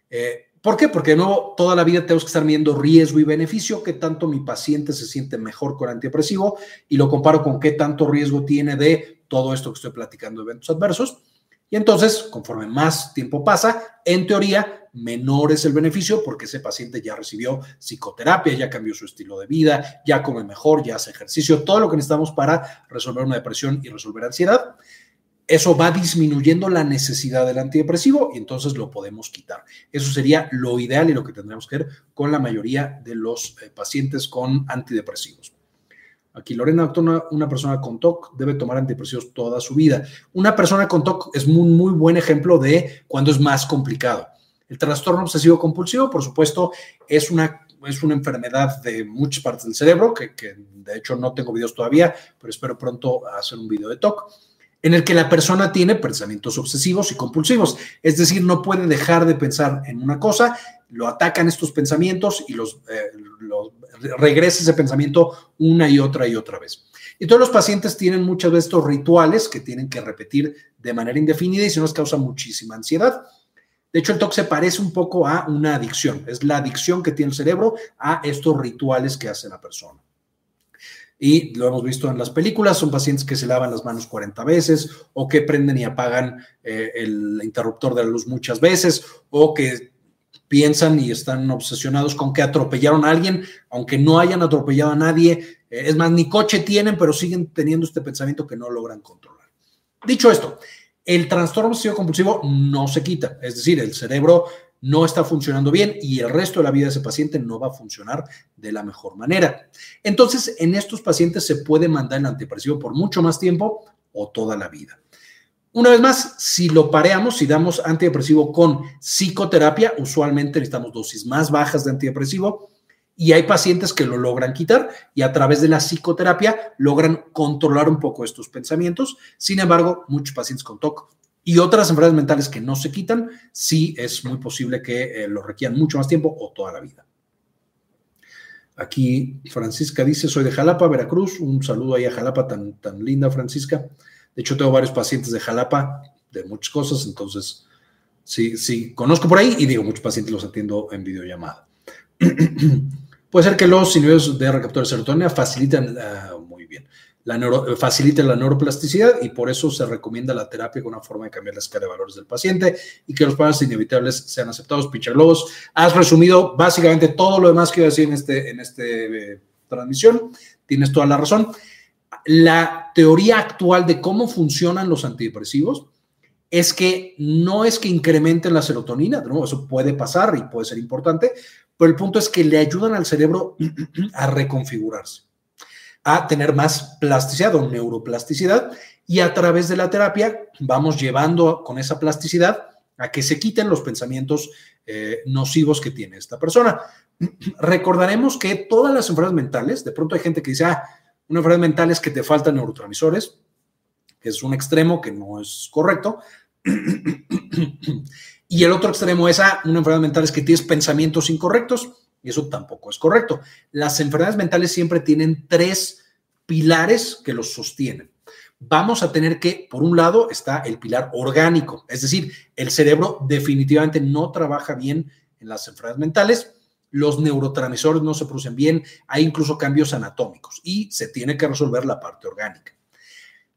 Eh, ¿Por qué? Porque de nuevo, toda la vida tenemos que estar viendo riesgo y beneficio, qué tanto mi paciente se siente mejor con antidepresivo y lo comparo con qué tanto riesgo tiene de todo esto que estoy platicando de eventos adversos. Y entonces, conforme más tiempo pasa, en teoría, menor es el beneficio porque ese paciente ya recibió psicoterapia, ya cambió su estilo de vida, ya come mejor, ya hace ejercicio, todo lo que necesitamos para resolver una depresión y resolver ansiedad eso va disminuyendo la necesidad del antidepresivo y entonces lo podemos quitar. Eso sería lo ideal y lo que tendríamos que ver con la mayoría de los eh, pacientes con antidepresivos. Aquí Lorena, doctor, una, persona con TOC debe tomar antidepresivos toda su vida. Una persona con TOC es un muy buen ejemplo de cuando es más complicado. El trastorno obsesivo compulsivo, por supuesto, es una, es una enfermedad de muchas partes del cerebro, que, de hecho no tengo videos todavía, pero espero pronto hacer un video de TOC en el que la persona tiene pensamientos obsesivos y compulsivos, es decir, no puede dejar de pensar en una cosa, lo atacan estos pensamientos y los, eh, regresa ese pensamiento una y otra y otra vez. Y todos los pacientes tienen muchas veces estos rituales que tienen que repetir de manera indefinida y eso nos causa muchísima ansiedad. De hecho, el TOC se parece un poco a una adicción. Es la adicción que tiene el cerebro a estos rituales que hace la persona y lo hemos visto en las películas, son pacientes que se lavan las manos 40 veces o que prenden y apagan eh, el interruptor de la luz muchas veces o que piensan y están obsesionados con que atropellaron a alguien, aunque no hayan atropellado a nadie. Eh, es más, ni coche tienen, pero siguen teniendo este pensamiento que no logran controlar. Dicho esto, el trastorno obsesivo compulsivo no se quita, es decir, el cerebro no está funcionando bien y el resto de la vida de ese paciente no va a funcionar de la mejor manera. Entonces, en estos pacientes se puede mandar el antidepresivo por mucho más tiempo o toda la vida. Una vez más, si lo pareamos, si damos antidepresivo con psicoterapia, usualmente necesitamos dosis más bajas de antidepresivo y hay pacientes que lo logran quitar y a través de la psicoterapia logran controlar un poco estos pensamientos. Sin embargo, muchos pacientes con TOC y otras enfermedades mentales que no se quitan, sí es muy posible que eh, lo requieran mucho más tiempo o toda la vida. Aquí Francisca dice, soy de Jalapa, Veracruz. Un saludo ahí a Jalapa, tan, tan linda Francisca. De hecho, tengo varios pacientes de Jalapa de muchas cosas, entonces sí, sí, conozco por ahí y digo, muchos pacientes los atiendo en videollamada. Puede ser que los inhibidores de recaptura de serotonina facilitan, uh, muy bien, la neuro, facilita la neuroplasticidad y por eso se recomienda la terapia como una forma de cambiar la escala de valores del paciente y que los pasos inevitables sean aceptados. Pincher Lobos, has resumido básicamente todo lo demás que iba a decir en este, en este eh, transmisión. Tienes toda la razón. La teoría actual de cómo funcionan los antidepresivos es que no es que incrementen la serotonina, ¿no? eso puede pasar y puede ser importante, pero el punto es que le ayudan al cerebro a reconfigurarse a tener más plasticidad o neuroplasticidad y a través de la terapia vamos llevando con esa plasticidad a que se quiten los pensamientos eh, nocivos que tiene esta persona. Recordaremos que todas las enfermedades mentales, de pronto hay gente que dice, ah, una enfermedad mental es que te faltan neurotransmisores, que es un extremo que no es correcto. y el otro extremo es, ah, una enfermedad mental es que tienes pensamientos incorrectos. Y eso tampoco es correcto. Las enfermedades mentales siempre tienen tres pilares que los sostienen. Vamos a tener que, por un lado, está el pilar orgánico, es decir, el cerebro definitivamente no trabaja bien en las enfermedades mentales, los neurotransmisores no se producen bien, hay incluso cambios anatómicos y se tiene que resolver la parte orgánica.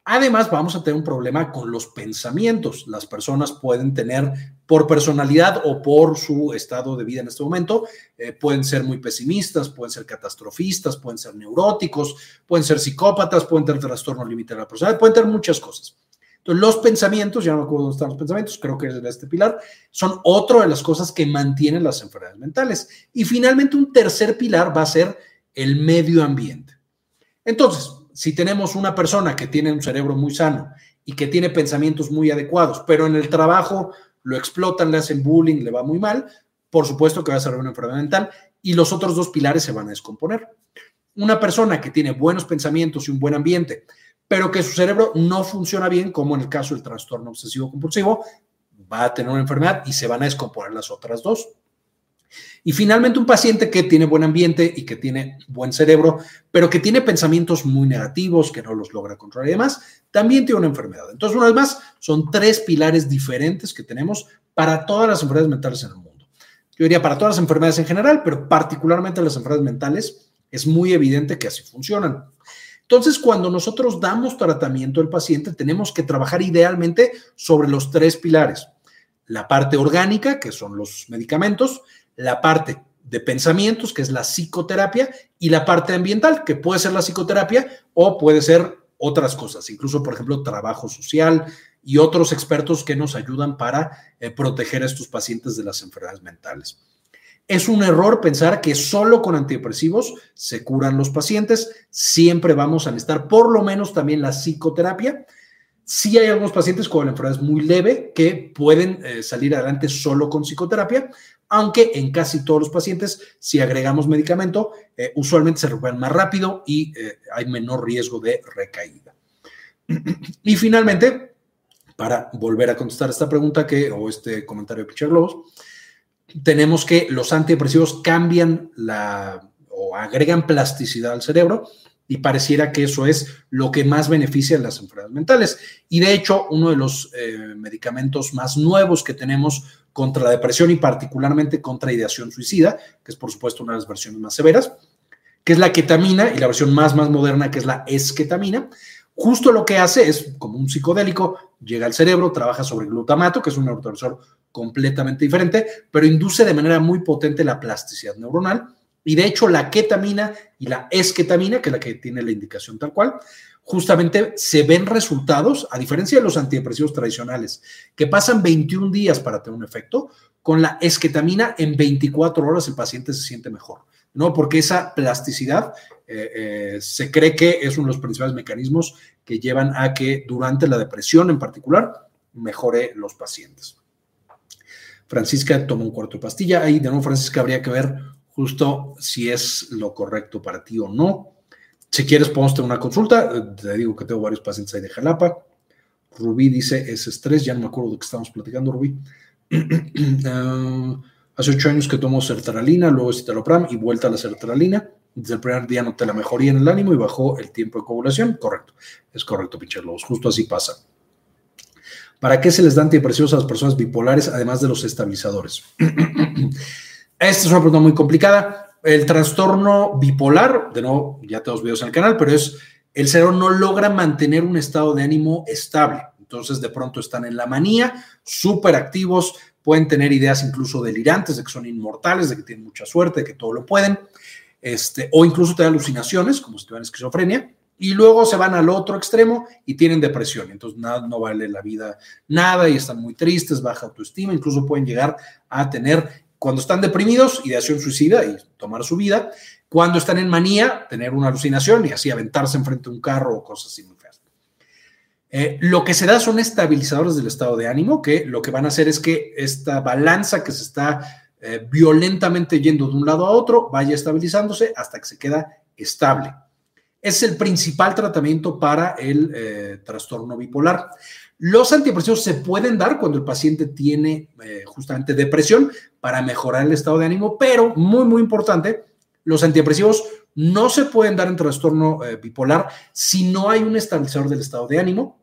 Además, vamos a tener un problema con los pensamientos. Las personas pueden tener, por personalidad o por su estado de vida en este momento, eh, pueden ser muy pesimistas, pueden ser catastrofistas, pueden ser neuróticos, pueden ser psicópatas, pueden tener trastorno límite de la personalidad, pueden tener muchas cosas. Entonces, los pensamientos, ya no me acuerdo dónde están los pensamientos, creo que es de este pilar, son otra de las cosas que mantienen las enfermedades mentales. Y finalmente, un tercer pilar va a ser el medio ambiente. Entonces, si tenemos una persona que tiene un cerebro muy sano y que tiene pensamientos muy adecuados, pero en el trabajo lo explotan, le hacen bullying, le va muy mal, por supuesto que va a ser una enfermedad mental y los otros dos pilares se van a descomponer. una persona que tiene buenos pensamientos y un buen ambiente, pero que su cerebro no funciona bien, como en el caso del trastorno obsesivo compulsivo, va a tener una enfermedad y se van a descomponer las otras dos. Y finalmente un paciente que tiene buen ambiente y que tiene buen cerebro, pero que tiene pensamientos muy negativos, que no los logra controlar y demás, también tiene una enfermedad. Entonces, una vez más, son tres pilares diferentes que tenemos para todas las enfermedades mentales en el mundo. Yo diría para todas las enfermedades en general, pero particularmente las enfermedades mentales, es muy evidente que así funcionan. Entonces, cuando nosotros damos tratamiento al paciente, tenemos que trabajar idealmente sobre los tres pilares. La parte orgánica, que son los medicamentos, la parte de pensamientos, que es la psicoterapia, y la parte ambiental, que puede ser la psicoterapia o puede ser otras cosas, incluso, por ejemplo, trabajo social y otros expertos que nos ayudan para eh, proteger a estos pacientes de las enfermedades mentales. Es un error pensar que solo con antidepresivos se curan los pacientes. Siempre vamos a necesitar por lo menos también la psicoterapia. Sí hay algunos pacientes con la enfermedad muy leve que pueden eh, salir adelante solo con psicoterapia, aunque en casi todos los pacientes, si agregamos medicamento, eh, usualmente se recuperan más rápido y eh, hay menor riesgo de recaída. y finalmente, para volver a contestar esta pregunta que, o este comentario de Pichar Globos, tenemos que los antidepresivos cambian la o agregan plasticidad al cerebro y pareciera que eso es lo que más beneficia a las enfermedades mentales. Y de hecho, uno de los eh, medicamentos más nuevos que tenemos contra la depresión y particularmente contra ideación suicida, que es por supuesto una de las versiones más severas, que es la ketamina y la versión más, más moderna, que es la esketamina. Justo lo que hace es, como un psicodélico, llega al cerebro, trabaja sobre glutamato, que es un neurotransmisor completamente diferente, pero induce de manera muy potente la plasticidad neuronal y de hecho, la ketamina y la esketamina, que es la que tiene la indicación tal cual, justamente se ven resultados, a diferencia de los antidepresivos tradicionales, que pasan 21 días para tener un efecto, con la esketamina en 24 horas el paciente se siente mejor, ¿no? Porque esa plasticidad eh, eh, se cree que es uno de los principales mecanismos que llevan a que durante la depresión en particular mejore los pacientes. Francisca toma un cuarto de pastilla. Ahí de nuevo, Francisca, habría que ver justo si es lo correcto para ti o no. Si quieres, podemos tener una consulta. Te digo que tengo varios pacientes ahí de Jalapa. Rubí dice, es estrés, ya no me acuerdo de qué estamos platicando, Rubí. Ah, hace ocho años que tomo sertralina, luego citalopram y vuelta a la sertralina. Desde el primer día noté la mejoría en el ánimo y bajó el tiempo de coagulación. Correcto, es correcto, pinche lobos. Justo así pasa. ¿Para qué se les da antidepresivos a las personas bipolares, además de los estabilizadores? Esta es una pregunta muy complicada. El trastorno bipolar, de nuevo, ya tenemos videos en el canal, pero es el cerebro no logra mantener un estado de ánimo estable. Entonces, de pronto están en la manía, súper activos, pueden tener ideas incluso delirantes de que son inmortales, de que tienen mucha suerte, de que todo lo pueden, este, o incluso tener alucinaciones, como si tuvieran esquizofrenia, y luego se van al otro extremo y tienen depresión. Entonces, nada, no vale la vida nada y están muy tristes, baja autoestima, incluso pueden llegar a tener cuando están deprimidos, ideación suicida y tomar su vida. Cuando están en manía, tener una alucinación y así aventarse enfrente de un carro o cosas así muy feas. Eh, lo que se da son estabilizadores del estado de ánimo, que lo que van a hacer es que esta balanza que se está eh, violentamente yendo de un lado a otro vaya estabilizándose hasta que se queda estable. Es el principal tratamiento para el eh, trastorno bipolar. Los antidepresivos se pueden dar cuando el paciente tiene eh, justamente depresión para mejorar el estado de ánimo, pero muy, muy importante, los antidepresivos no se pueden dar en trastorno eh, bipolar si no hay un estabilizador del estado de ánimo.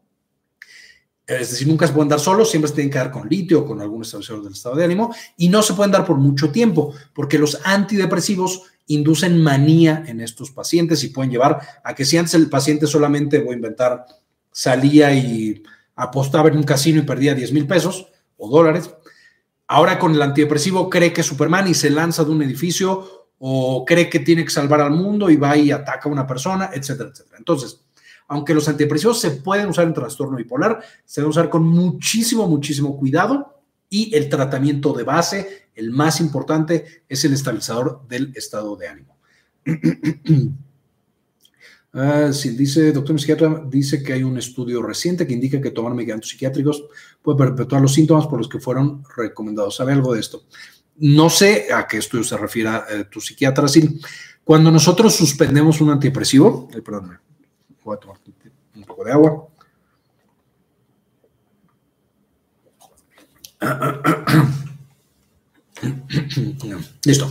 Es decir, nunca se pueden dar solos, siempre se tienen que dar con litio o con algún estabilizador del estado de ánimo y no se pueden dar por mucho tiempo porque los antidepresivos inducen manía en estos pacientes y pueden llevar a que si antes el paciente solamente, voy a inventar, salía y apostaba en un casino y perdía 10 mil pesos o dólares. Ahora con el antidepresivo cree que es Superman y se lanza de un edificio o cree que tiene que salvar al mundo y va y ataca a una persona, etcétera, etcétera. Entonces, aunque los antidepresivos se pueden usar en trastorno bipolar, se deben usar con muchísimo, muchísimo cuidado y el tratamiento de base, el más importante, es el estabilizador del estado de ánimo. Uh, si dice, doctor psiquiatra, dice que hay un estudio reciente que indica que tomar medicamentos psiquiátricos puede perpetuar los síntomas por los que fueron recomendados. ¿Sabe algo de esto? No sé a qué estudio se refiere eh, tu psiquiatra, sí. Cuando nosotros suspendemos un antidepresivo, perdón, voy a tomar un poco de agua. Listo.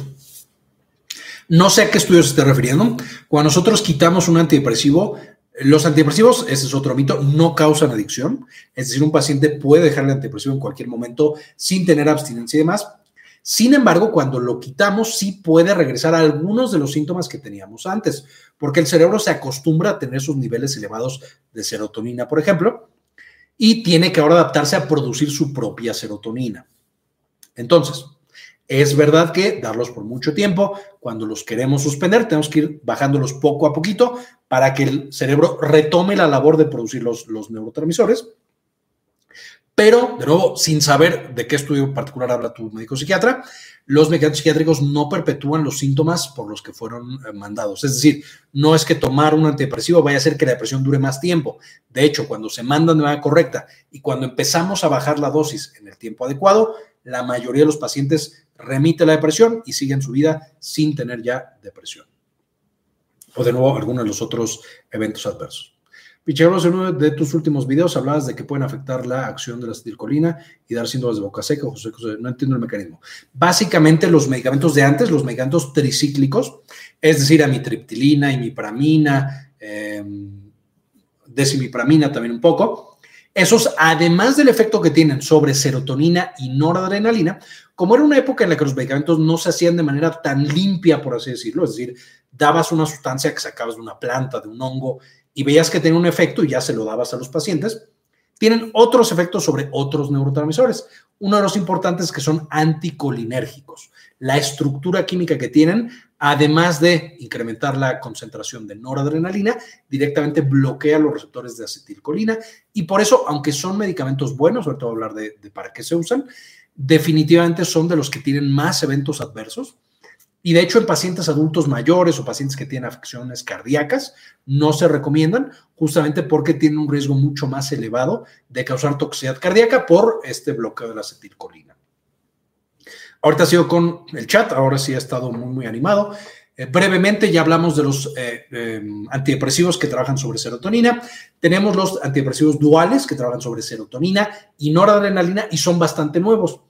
No sé a qué estudio se esté refiriendo. Cuando nosotros quitamos un antidepresivo, los antidepresivos, ese es otro mito, no causan adicción. Es decir, un paciente puede dejar el antidepresivo en cualquier momento sin tener abstinencia y demás. Sin embargo, cuando lo quitamos, sí puede regresar a algunos de los síntomas que teníamos antes, porque el cerebro se acostumbra a tener sus niveles elevados de serotonina, por ejemplo, y tiene que ahora adaptarse a producir su propia serotonina. Entonces, es verdad que darlos por mucho tiempo, cuando los queremos suspender, tenemos que ir bajándolos poco a poquito para que el cerebro retome la labor de producir los, los neurotransmisores pero, de nuevo, sin saber de qué estudio particular habla tu médico psiquiatra, los medicamentos psiquiátricos no perpetúan los síntomas por los que fueron eh, mandados. Es decir, no es que tomar un antidepresivo vaya a hacer que la depresión dure más tiempo. De hecho, cuando se mandan de manera correcta y cuando empezamos a bajar la dosis en el tiempo adecuado, la mayoría de los pacientes remite la depresión y siguen su vida sin tener ya depresión. O de nuevo, algunos de los otros eventos adversos. Picheros, en uno de tus últimos videos hablabas de que pueden afectar la acción de la acetilcolina y dar síntomas de boca seca. José, no entiendo el mecanismo. Básicamente, los medicamentos de antes, los medicamentos tricíclicos, es decir, amitriptilina, imipramina, eh, decimipramina también un poco, esos, además del efecto que tienen sobre serotonina y noradrenalina, como era una época en la que los medicamentos no se hacían de manera tan limpia, por así decirlo, es decir, dabas una sustancia que sacabas de una planta, de un hongo, y veías que tenía un efecto y ya se lo dabas a los pacientes, tienen otros efectos sobre otros neurotransmisores. Uno de los importantes que son anticolinérgicos. La estructura química que tienen, además de incrementar la concentración de noradrenalina, directamente bloquea los receptores de acetilcolina y por eso, aunque son medicamentos buenos, ahorita voy a hablar de, para qué se usan, definitivamente son de los que tienen más eventos adversos y de hecho, en pacientes adultos mayores o pacientes que tienen afecciones cardíacas, no se recomiendan justamente porque tienen un riesgo mucho más elevado de causar toxicidad cardíaca por este bloqueo de la acetilcolina. Ahorita sigo con el chat, ahora sí ha estado muy, muy animado. Eh, brevemente ya hablamos de los eh, em, antidepresivos que trabajan sobre serotonina. Tenemos los antidepresivos duales que trabajan sobre serotonina y noradrenalina y son bastante nuevos.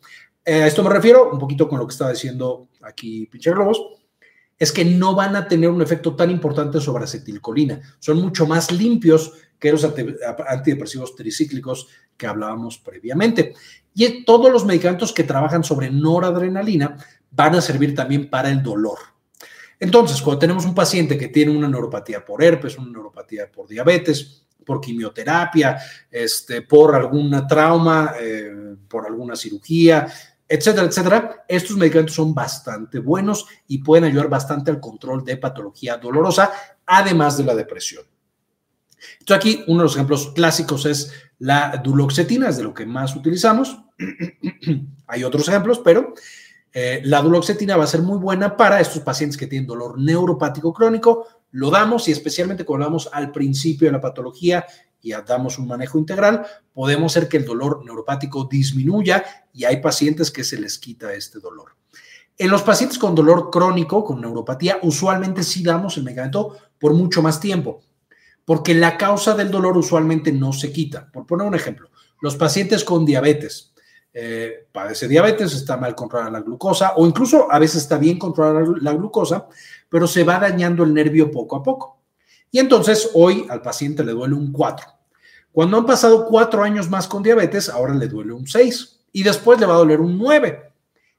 Eh, a esto me refiero, un poquito con lo que estaba diciendo aquí Pinche Globos, es que no van a tener un efecto tan importante sobre acetilcolina. Son mucho más limpios que los antidepresivos tricíclicos que hablábamos previamente. Y todos los medicamentos que trabajan sobre noradrenalina van a servir también para el dolor. Entonces, cuando tenemos un paciente que tiene una neuropatía por herpes, una neuropatía por diabetes, por quimioterapia, este, por alguna trauma, eh, por alguna cirugía, etcétera, etcétera, estos medicamentos son bastante buenos y pueden ayudar bastante al control de patología dolorosa, además de la depresión. Entonces aquí uno de los ejemplos clásicos es la duloxetina, es de lo que más utilizamos. Hay otros ejemplos, pero eh, la duloxetina va a ser muy buena para estos pacientes que tienen dolor neuropático crónico. Lo damos y especialmente cuando damos al principio de la patología y damos un manejo integral, podemos hacer que el dolor neuropático disminuya y hay pacientes que se les quita este dolor. En los pacientes con dolor crónico, con neuropatía, usualmente sí damos el medicamento por mucho más tiempo, porque la causa del dolor usualmente no se quita. Por poner un ejemplo, los pacientes con diabetes, eh, padece diabetes, está mal controlada la glucosa o incluso a veces está bien controlada la glucosa, pero se va dañando el nervio poco a poco. Y entonces hoy al paciente le duele un 4. Cuando han pasado cuatro años más con diabetes, ahora le duele un 6 y después le va a doler un 9.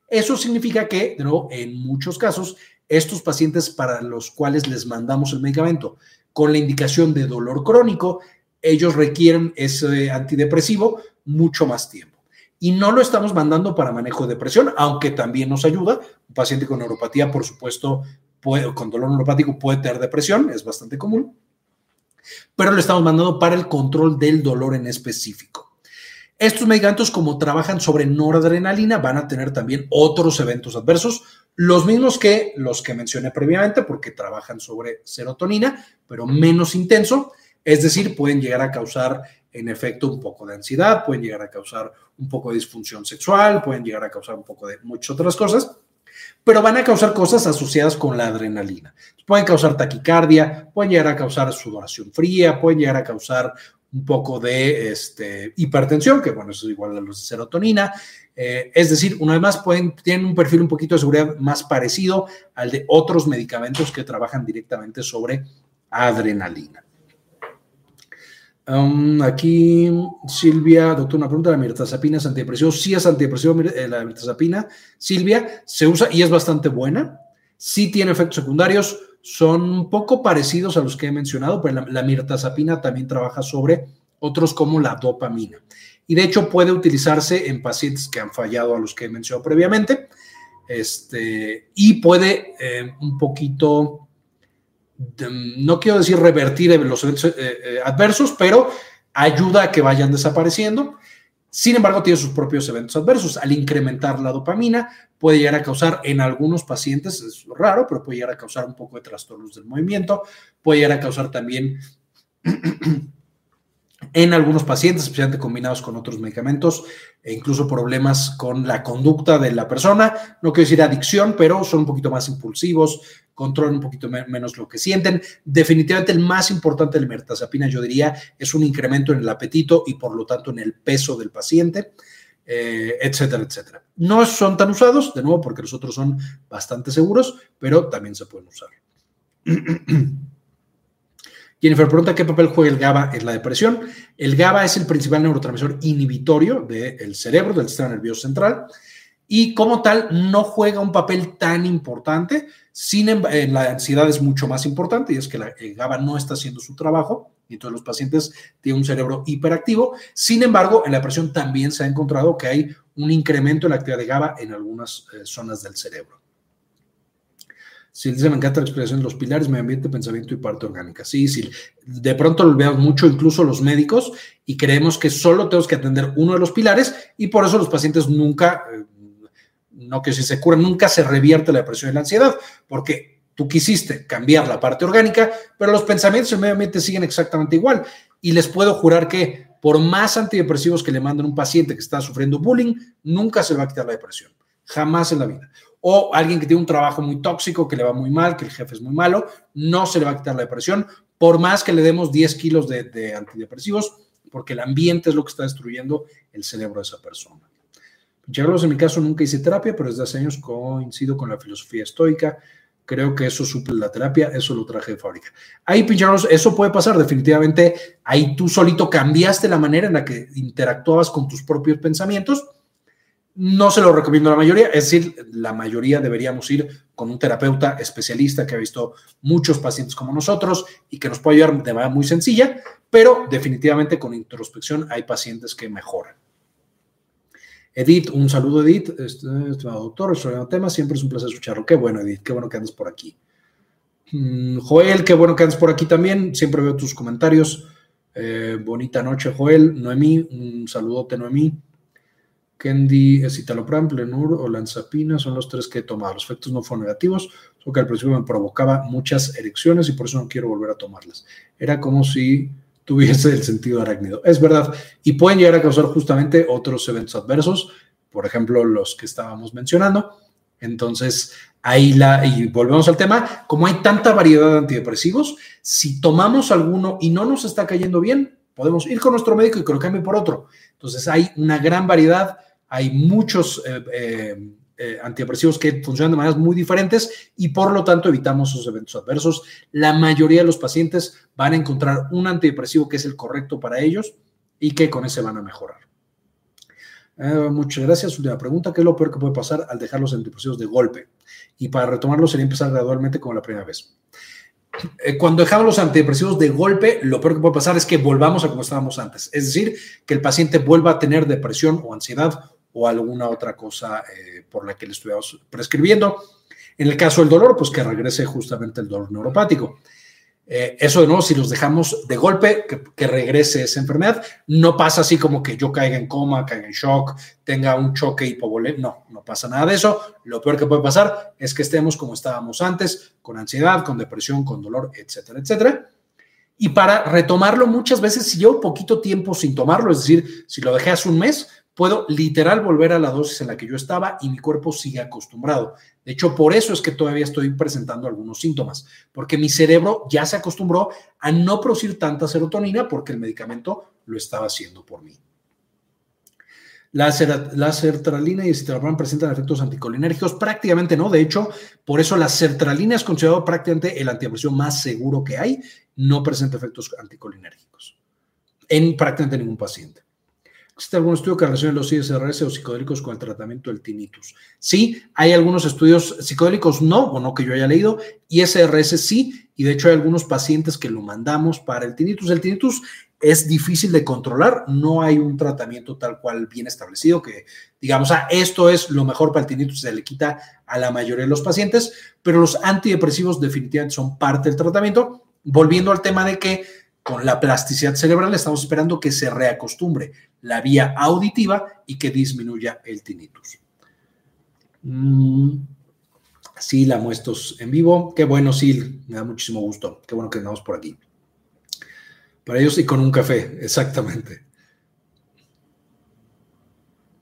Eso significa que, de nuevo, en muchos casos, estos pacientes para los cuales les mandamos el medicamento con la indicación de dolor crónico, ellos requieren ese antidepresivo mucho más tiempo. Y no lo estamos mandando para manejo de depresión, aunque también nos ayuda. Un paciente con neuropatía, por supuesto, con dolor neuropático puede tener depresión, es bastante común, pero lo estamos mandando para el control del dolor en específico. Estos medicamentos, como trabajan sobre noradrenalina, van a tener también otros eventos adversos, los mismos que los que mencioné previamente, porque trabajan sobre serotonina, pero menos intenso, es decir, pueden llegar a causar en efecto un poco de ansiedad, pueden llegar a causar un poco de disfunción sexual, pueden llegar a causar un poco de muchas otras cosas. pero van a causar cosas asociadas con la adrenalina. Pueden causar taquicardia, pueden llegar a causar sudoración fría, pueden llegar a causar un poco de este, hipertensión, que bueno, eso es igual a los de serotonina. Eh, es decir, una vez más, tienen un perfil un poquito de seguridad más parecido al de otros medicamentos que trabajan directamente sobre adrenalina. Um, aquí Silvia, doctor, una pregunta, la mirtazapina es antidepresivo. Sí es antidepresivo eh, la mirtazapina. Silvia, se usa y es bastante buena. Sí tiene efectos secundarios, son un poco parecidos a los que he mencionado, pero la, la mirtazapina también trabaja sobre otros como la dopamina. Y de hecho puede utilizarse en pacientes que han fallado a los que he mencionado previamente. Este, y puede eh, un poquito no quiero decir revertir los eventos eh, eh, adversos, pero ayuda a que vayan desapareciendo. Sin embargo, tiene sus propios eventos adversos. Al incrementar la dopamina, puede llegar a causar en algunos pacientes, es raro, pero puede llegar a causar un poco de trastornos del movimiento, puede llegar a causar también en algunos pacientes, especialmente combinados con otros medicamentos, e incluso problemas con la conducta de la persona. No quiero decir adicción, pero son un poquito más impulsivos, controlan un poquito menos lo que sienten. Definitivamente el más importante de la mirtazapina, yo diría, es un incremento en el apetito y por lo tanto en el peso del paciente. Eh, etcétera, etcétera. No son tan usados, de nuevo, porque los otros son bastante seguros, pero también se pueden usar. Jennifer pregunta qué papel juega el GABA en la depresión. El GABA es el principal neurotransmisor inhibitorio del cerebro, del sistema nervioso central, y como tal no juega un papel tan importante. Sin en la ansiedad es mucho más importante y es que el GABA no está haciendo su trabajo y todos los pacientes tienen un cerebro hiperactivo. Sin embargo, en la depresión también se ha encontrado que hay un incremento en la actividad de GABA en algunas eh, zonas del cerebro. Sí, dice, me encanta la explicación los pilares, medio ambiente, pensamiento y parte orgánica. Sí, sí. De pronto lo veamos mucho, incluso los médicos, y creemos que solo tenemos que atender uno de los pilares, y por eso los pacientes nunca, eh, no que si se curan, nunca se revierte la depresión y la ansiedad, porque tú quisiste cambiar la parte orgánica, pero los pensamientos y medio ambiente siguen exactamente igual. Y les puedo jurar que por más antidepresivos que le manden a un paciente que está sufriendo bullying, nunca se va a quitar la depresión. Jamás en la vida o alguien que tiene un trabajo muy tóxico, que le va muy mal, que el jefe es muy malo, no se le va a quitar la depresión, por más que le demos 10 kilos de, antidepresivos, porque el ambiente es lo que está destruyendo el cerebro de esa persona. Carlos, en mi caso nunca hice terapia, pero desde hace años coincido con la filosofía estoica. Creo que eso suple la terapia, eso lo traje de fábrica. Ahí, Pincharlos, eso puede pasar definitivamente. Ahí tú solito cambiaste la manera en la que interactuabas con tus propios pensamientos no se lo recomiendo a la mayoría, es decir, la mayoría deberíamos ir con un terapeuta especialista que ha visto muchos pacientes como nosotros y que nos puede ayudar de manera muy sencilla, pero definitivamente con introspección hay pacientes que mejoran. Edith, un saludo Edith, este, estimado doctor, es un tema, siempre es un placer escucharlo. Qué bueno Edith, qué bueno que andes por aquí. Mm, Joel, qué bueno que andes por aquí también, siempre veo tus comentarios. Eh, bonita noche Joel, Noemí, un saludote Noemí. Kendi, citalopram, Plenur o Lanzapina son los tres que he tomado. Los efectos no fueron negativos, solo que al principio me provocaba muchas erecciones y por eso no quiero volver a tomarlas. Era como si tuviese el sentido arácnido. Es verdad. Y pueden llegar a causar justamente otros eventos adversos, por ejemplo, los que estábamos mencionando. Entonces, ahí la, y volvemos al tema, como hay tanta variedad de antidepresivos, si tomamos alguno y no nos está cayendo bien, podemos ir con nuestro médico y que lo cambie por otro. Entonces, hay una gran variedad hay muchos eh, eh, eh, antidepresivos que funcionan de maneras muy diferentes y por lo tanto evitamos esos eventos adversos. La mayoría de los pacientes van a encontrar un antidepresivo que es el correcto para ellos y que con ese van a mejorar. muchas gracias. Última pregunta. ¿Qué es lo peor que puede pasar al dejar los antidepresivos de golpe? Y para retomarlo sería empezar gradualmente como la primera vez. cuando dejamos los antidepresivos de golpe, lo peor que puede pasar es que volvamos a como estábamos antes. Es decir, que el paciente vuelva a tener depresión o ansiedad o alguna otra cosa eh, por la que le estuviéramos prescribiendo. En el caso del dolor, pues que regrese justamente el dolor neuropático. Eh, eso de nuevo, si los dejamos de golpe, que, regrese esa enfermedad, no pasa así como que yo caiga en coma, caiga en shock, tenga un choque hipovolémico, no, no pasa nada de eso. Lo peor que puede pasar es que estemos como estábamos antes, con ansiedad, con depresión, con dolor, etcétera, etcétera. Y para retomarlo muchas veces, si llevo poquito tiempo sin tomarlo, es decir, si lo dejé hace un mes, puedo literal volver a la dosis en la que yo estaba y mi cuerpo sigue acostumbrado. De hecho, por eso es que todavía estoy presentando algunos síntomas, porque mi cerebro ya se acostumbró a no producir tanta serotonina porque el medicamento lo estaba haciendo por mí. La, sertralina y el citalopram presentan efectos anticolinérgicos, prácticamente no. De hecho, por eso la sertralina es considerado prácticamente el antidepresivo más seguro que hay. No presenta efectos anticolinérgicos en prácticamente ningún paciente. ¿Existe algún estudio que relacione los ISRS o psicodélicos con el tratamiento del tinnitus? Sí, hay algunos estudios psicodélicos no, o no que yo haya leído, ISRS sí, y de hecho hay algunos pacientes que lo mandamos para el tinnitus. El tinnitus es difícil de controlar, no hay un tratamiento tal cual bien establecido que digamos, ah, esto es lo mejor para el tinnitus, se le quita a la mayoría de los pacientes, pero los antidepresivos definitivamente son parte del tratamiento. Volviendo al tema de que con la plasticidad cerebral estamos esperando que se reacostumbre la vía auditiva y que disminuya el tinnitus. Mm, sí, la muestros en vivo. Qué bueno, sí, me da muchísimo gusto. Qué bueno que andamos por aquí. Para ellos y con un café, exactamente.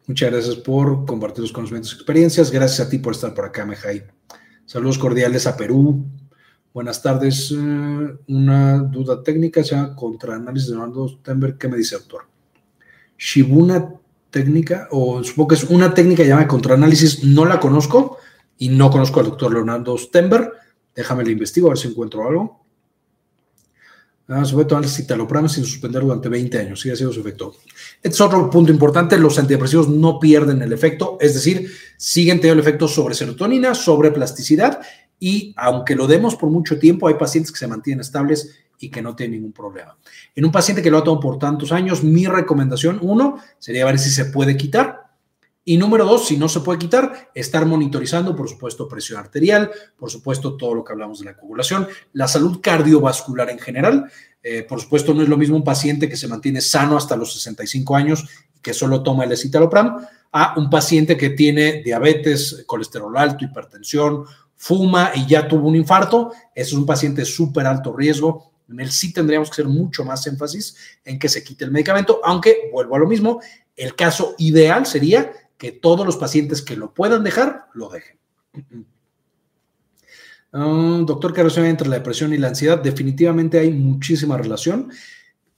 Muchas gracias por compartir los conocimientos y experiencias. Gracias a ti por estar por acá, Mejai. Saludos cordiales a Perú. Buenas tardes. Eh, una duda técnica, sea contra análisis de Leonardo Stenberg. ¿Qué me dice, autor? Shibuna técnica, o supongo que es una técnica llamada contraanálisis, no la conozco y no conozco al doctor Leonardo Stenberg. Déjame le investigo a ver si encuentro algo. Ah, puede tomar citalopram sin suspender durante 20 años. Ha sido su efecto. Este es otro punto importante. Los antidepresivos no pierden el efecto, es decir, siguen teniendo el efecto sobre serotonina, sobre plasticidad y aunque lo demos por mucho tiempo, hay pacientes que se mantienen estables y que no tienen ningún problema. En un paciente que lo ha tomado por tantos años, mi recomendación, uno, sería ver si se puede quitar. Y número dos, si no se puede quitar, estar monitorizando, por supuesto, presión arterial, por supuesto, todo lo que hablamos de la coagulación, la salud cardiovascular en general. Eh, por supuesto, no es lo mismo un paciente que se mantiene sano hasta los 65 años que solo toma el escitalopram a un paciente que tiene diabetes, colesterol alto, hipertensión, fuma y ya tuvo un infarto. Ese es un paciente súper alto riesgo. En él sí tendríamos que hacer mucho más énfasis en que se quite el medicamento, aunque vuelvo a lo mismo, el caso ideal sería que todos los pacientes que lo puedan dejar, lo dejen. Ah, doctor, ¿qué relación entre la depresión y la ansiedad? Definitivamente hay muchísima relación.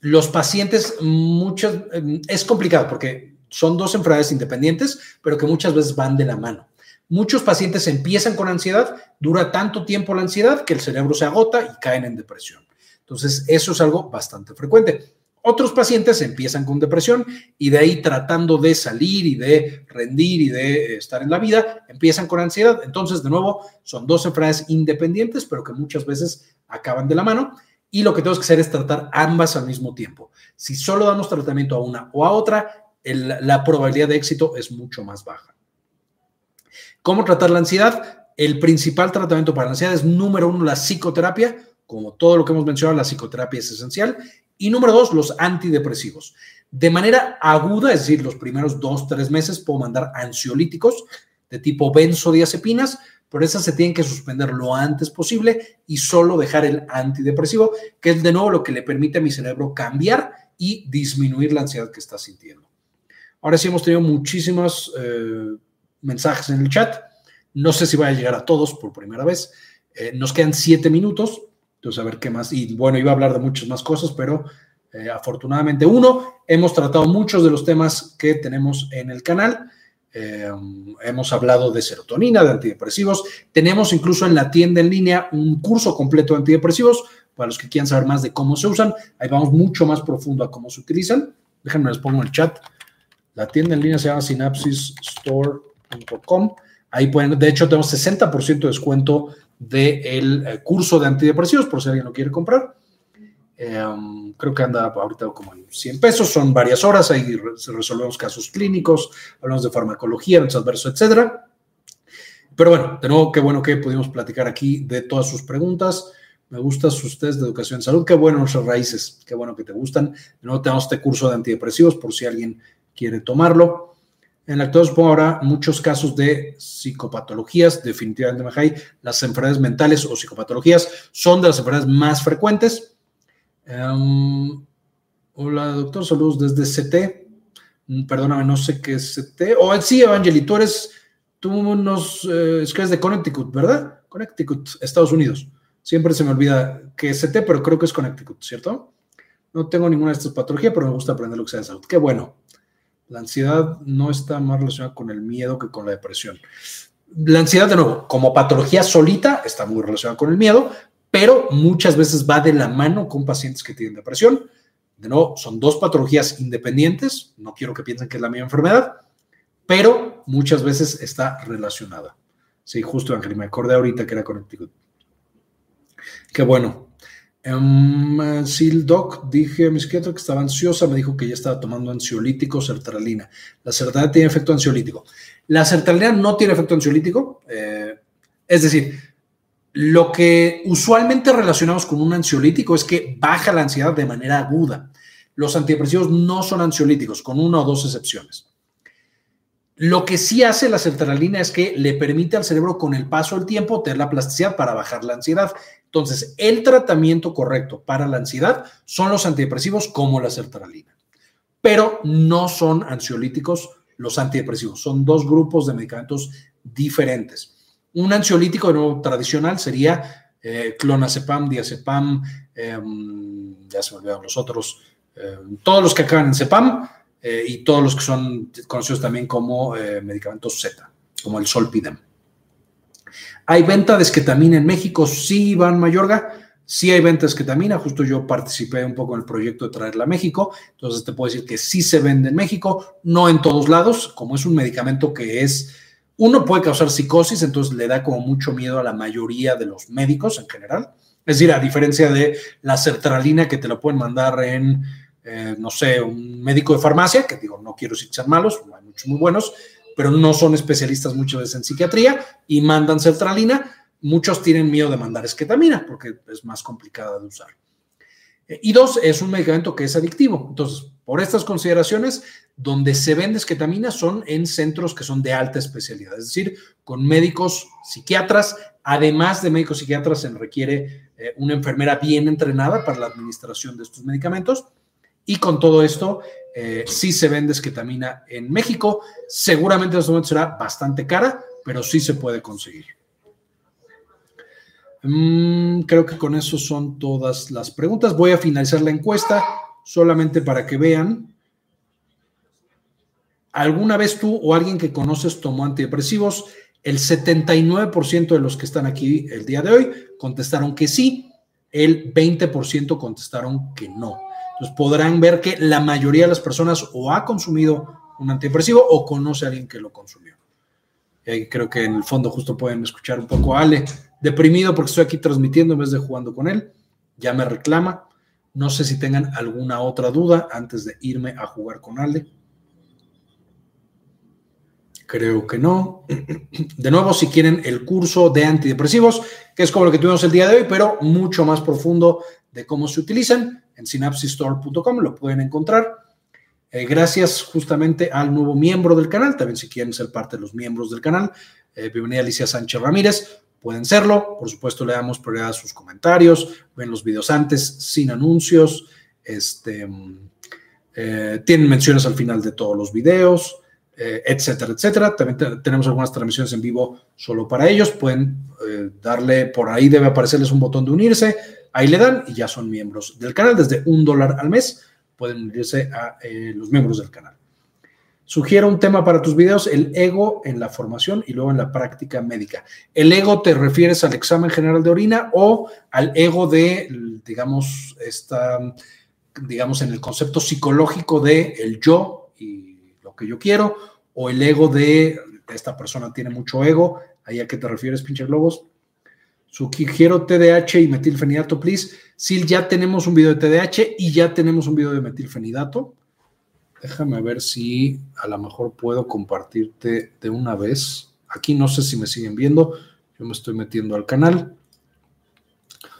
Los pacientes, muchas, em, es complicado porque son dos enfermedades independientes, pero que muchas veces van de la mano. Muchos pacientes empiezan con ansiedad, dura tanto tiempo la ansiedad que el cerebro se agota y caen en depresión. Entonces, eso es algo bastante frecuente. Otros pacientes empiezan con depresión y de ahí tratando de salir y de rendir y de estar en la vida, empiezan con ansiedad. Entonces, de nuevo, son dos enfermedades independientes, pero que muchas veces acaban de la mano. Y lo que tenemos que hacer es tratar ambas al mismo tiempo. Si solo damos tratamiento a una o a otra, la probabilidad de éxito es mucho más baja. ¿Cómo tratar la ansiedad? El principal tratamiento para la ansiedad es, número uno, la psicoterapia. Como todo lo que hemos mencionado, la psicoterapia es esencial. Y número dos, los antidepresivos. De manera aguda, es decir, los primeros dos, tres meses, puedo mandar ansiolíticos de tipo benzodiazepinas, pero esas se tienen que suspender lo antes posible y solo dejar el antidepresivo, que es de nuevo lo que le permite a mi cerebro cambiar y disminuir la ansiedad que está sintiendo. Ahora sí hemos tenido muchísimos eh, mensajes en el chat. No sé si va a llegar a todos por primera vez. Eh, nos quedan siete minutos. Entonces, a ver qué más. Y bueno, iba a hablar de muchas más cosas, pero eh, afortunadamente, uno, hemos tratado muchos de los temas que tenemos en el canal. Eh, hemos hablado de serotonina, de antidepresivos. Tenemos incluso en la tienda en línea un curso completo de antidepresivos para los que quieran saber más de cómo se usan. Ahí vamos mucho más profundo a cómo se utilizan. Déjenme les pongo en el chat. La tienda en línea se llama Ahí pueden, de hecho, tenemos 60% de descuento del eh, curso de antidepresivos, por si alguien lo quiere comprar. Em, creo que anda ahorita como en 100 pesos, son varias horas, ahí resolvemos casos clínicos, hablamos de farmacología, los adversos, etcétera. Pero bueno, de nuevo, qué bueno que pudimos platicar aquí de todas sus preguntas. Me gustan sus test de educación en salud. Qué bueno nuestras raíces. Qué bueno que te gustan. De nuevo, tenemos este curso de antidepresivos por si alguien quiere tomarlo. En la actualidad supongo habrá muchos casos de psicopatologías, definitivamente. Las enfermedades mentales o psicopatologías son de las enfermedades más frecuentes. Em, hola, doctor, saludos desde CT. Mm, perdóname, no sé qué es CT. O oh, sí, Evangeli, tú eres, tú nos eh, escribes de Connecticut, ¿verdad? Connecticut, Estados Unidos. Siempre se me olvida que es CT, pero creo que es Connecticut, ¿cierto? No tengo ninguna de estas patologías, pero me gusta aprender lo que sea de salud. Qué bueno. La ansiedad no está más relacionada con el miedo que con la depresión. La ansiedad, de nuevo, como patología solita, está muy relacionada con el miedo, pero muchas veces va de la mano con pacientes que tienen depresión. De nuevo, son dos patologías independientes, no quiero que piensen que es la misma enfermedad, pero muchas veces está relacionada. Sí, justo, Ángel, me acordé ahorita que era Connecticut. Qué bueno. Um, Doc, dije a mi psiquiatra que estaba ansiosa, me dijo que ya estaba tomando ansiolítico, sertralina. La sertralina tiene efecto ansiolítico. La sertralina no tiene efecto ansiolítico, eh, es decir, lo que usualmente relacionamos con un ansiolítico es que baja la ansiedad de manera aguda. Los antidepresivos no son ansiolíticos, con una o dos excepciones. Lo que sí hace la sertralina es que le permite al cerebro con el paso del tiempo tener la plasticidad para bajar la ansiedad. Entonces, el tratamiento correcto para la ansiedad son los antidepresivos como la sertralina, pero no son ansiolíticos los antidepresivos. Son dos grupos de medicamentos diferentes. Un ansiolítico de nuevo tradicional sería eh, clonazepam, diazepam, em, ya se me olvidaron los otros, em, todos los que acaban en cepam eh, y todos los que son conocidos también como eh, medicamentos Z, como el solpidem. ¿Hay venta de esquetamina en México? Sí, Iván Mayorga. Sí hay venta de esquetamina, justo yo participé un poco en el proyecto de traerla a México, entonces te puedo decir que sí se vende en México, no en todos lados, como es un medicamento que es uno puede causar psicosis, entonces le da como mucho miedo a la mayoría de los médicos en general. Es decir, a diferencia de la sertralina que te lo pueden mandar en, eh, no sé, un médico de farmacia, que digo, no quiero decir que sean malos, hay muchos muy buenos, pero no son especialistas muchas veces en psiquiatría y mandan sertralina. Muchos tienen miedo de mandar esquetamina porque es más complicada de usar. Eh, y dos, es un medicamento que es adictivo. Entonces, por estas consideraciones, donde se vende esquetamina son en centros que son de alta especialidad, es decir, con médicos psiquiatras. Además de médicos psiquiatras, se requiere eh, una enfermera bien entrenada para la administración de estos medicamentos. Y con todo esto, eh, sí se vende esquetamina en México. Seguramente en este será bastante cara, pero sí se puede conseguir. Mm, creo que con eso son todas las preguntas. Voy a finalizar la encuesta solamente para que vean ¿Alguna vez tú o alguien que conoces tomó antidepresivos? El 79% de los que están aquí el día de hoy contestaron que sí, el 20% contestaron que no. Entonces podrán ver que la mayoría de las personas o ha consumido un antidepresivo o conoce a alguien que lo consumió. Y creo que en el fondo justo pueden escuchar un poco a Ale, deprimido porque estoy aquí transmitiendo en vez de jugando con él. Ya me reclama. No sé si tengan alguna otra duda antes de irme a jugar con Ale. Creo que no. De nuevo, si quieren el curso de antidepresivos, que es como lo que tuvimos el día de hoy, pero mucho más profundo de cómo se utilizan, en synapsistore.com lo pueden encontrar. Eh, gracias justamente al nuevo miembro del canal, también si quieren ser parte de los miembros del canal. Eh, bienvenida Alicia Sánchez Ramírez, pueden serlo. Por supuesto, le damos prioridad a sus comentarios, ven los videos antes, sin anuncios. Este, eh, tienen menciones al final de todos los videos. Etcétera, etcétera. También tenemos algunas transmisiones en vivo solo para ellos. Pueden darle, por ahí debe aparecerles un botón de unirse. Ahí le dan y ya son miembros del canal. Desde un dólar al mes pueden unirse a eh, los miembros del canal. Sugiero un tema para tus videos, el ego en la formación y luego en la práctica médica. ¿El ego te refieres al examen general de orina o al ego de, digamos, esta, digamos, en el concepto psicológico de el yo y que yo quiero, o el ego de esta persona tiene mucho ego, ¿ahí a qué te refieres, pinche Sugiero TDH y metilfenidato, please. Sí, ya tenemos un video de TDH y ya tenemos un video de metilfenidato. Déjame ver si a lo mejor puedo compartirte de una vez. Aquí no sé si me siguen viendo. Yo me estoy metiendo al canal.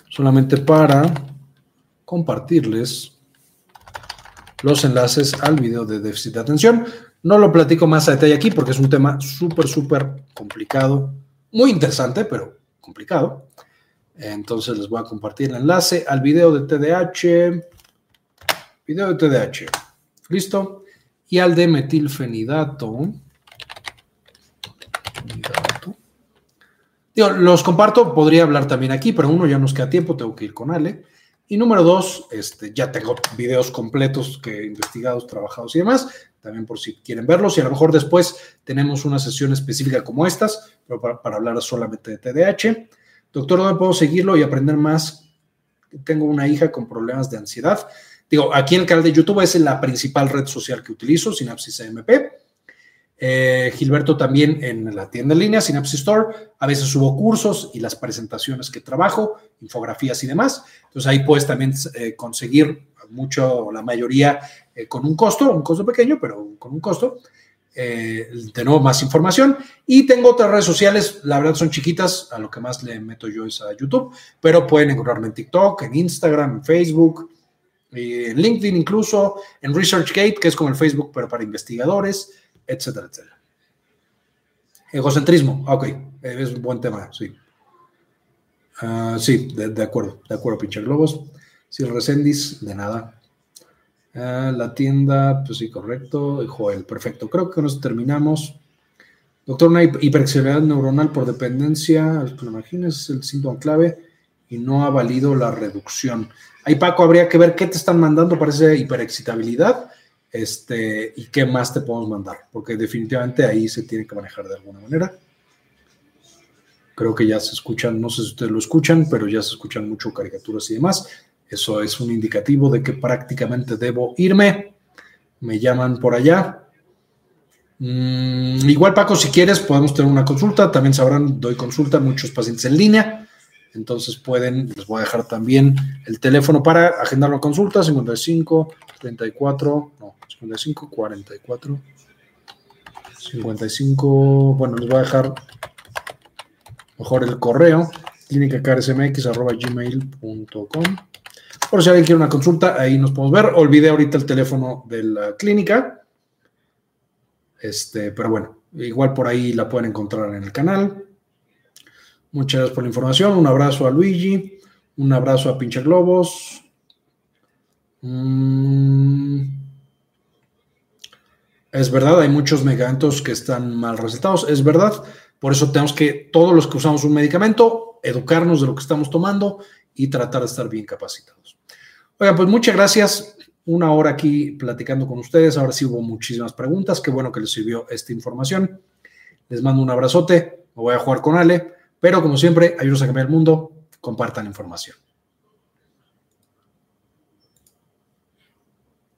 Solamente para compartirles los enlaces al video de déficit de atención. No lo platico más a detalle aquí porque es un tema súper, súper complicado, muy interesante, pero complicado. Entonces les voy a compartir el enlace al video de TDAH. Video de TDAH. ¿Listo? Y al de metilfenidato. Digo, los comparto, podría hablar también aquí, pero uno ya nos queda tiempo, tengo que ir con Ale. Y número dos, este, ya tengo videos completos que investigados, trabajados y demás, también por si quieren verlos. Y a lo mejor después tenemos una sesión específica como estas, pero para, hablar solamente de TDAH. Doctor, ¿dónde puedo seguirlo y aprender más? Tengo una hija con problemas de ansiedad. Digo, aquí en el canal de YouTube es la principal red social que utilizo, Synapsis AMP. Eh, Gilberto también en la tienda en línea, Synapsis Store. A veces subo cursos y las presentaciones que trabajo, infografías y demás. Entonces ahí puedes también eh, conseguir mucho, la mayoría eh, con un costo, un costo pequeño, pero con un costo. de nuevo, más información. Y tengo otras redes sociales, la verdad son chiquitas, a lo que más le meto yo es a YouTube, pero pueden encontrarme en TikTok, en Instagram, en Facebook, en LinkedIn incluso, en ResearchGate, que es como el Facebook, pero para investigadores etcétera, etcétera. Egocentrismo, ah, ok, es un buen tema, sí. Ah, sí, de, acuerdo, de acuerdo, pinche globos. Sí, Resendis, de nada. Ah, la tienda, pues sí, correcto. Joel, perfecto. Creo que nos terminamos. Doctor, una hiperactividad neuronal por dependencia, lo imagines, es el síntoma clave y no ha valido la reducción. Ahí, Paco, habría que ver qué te están mandando para esa hiperexcitabilidad este, y qué más te podemos mandar, porque definitivamente ahí se tiene que manejar de alguna manera. Creo que ya se escuchan, no sé si ustedes lo escuchan, pero ya se escuchan mucho caricaturas y demás. Eso es un indicativo de que prácticamente debo irme. Me llaman por allá. Mm, igual, Paco, si quieres, podemos tener una consulta. También sabrán, doy consulta a muchos pacientes en línea. Entonces pueden, les voy a dejar también el teléfono para agendar la consulta, 55 34, no, 55 44 55, bueno, les voy a dejar mejor el correo, gmail.com Por si alguien quiere una consulta, ahí nos podemos ver. Olvidé ahorita el teléfono de la clínica. Este, pero bueno, igual por ahí la pueden encontrar en el canal. Muchas gracias por la información. Un abrazo a Luigi. Un abrazo a Pinche Globos. Mm. Es verdad, hay muchos medicamentos que están mal recetados. Es verdad. Por eso tenemos que, todos los que usamos un medicamento, educarnos de lo que estamos tomando y tratar de estar bien capacitados. Oiga, pues muchas gracias. Una hora aquí platicando con ustedes. Ahora sí hubo muchísimas preguntas. Qué bueno que les sirvió esta información. Les mando un abrazote. Me voy a jugar con Ale. Pero como siempre, ayúdenos a cambiar el mundo, compartan información.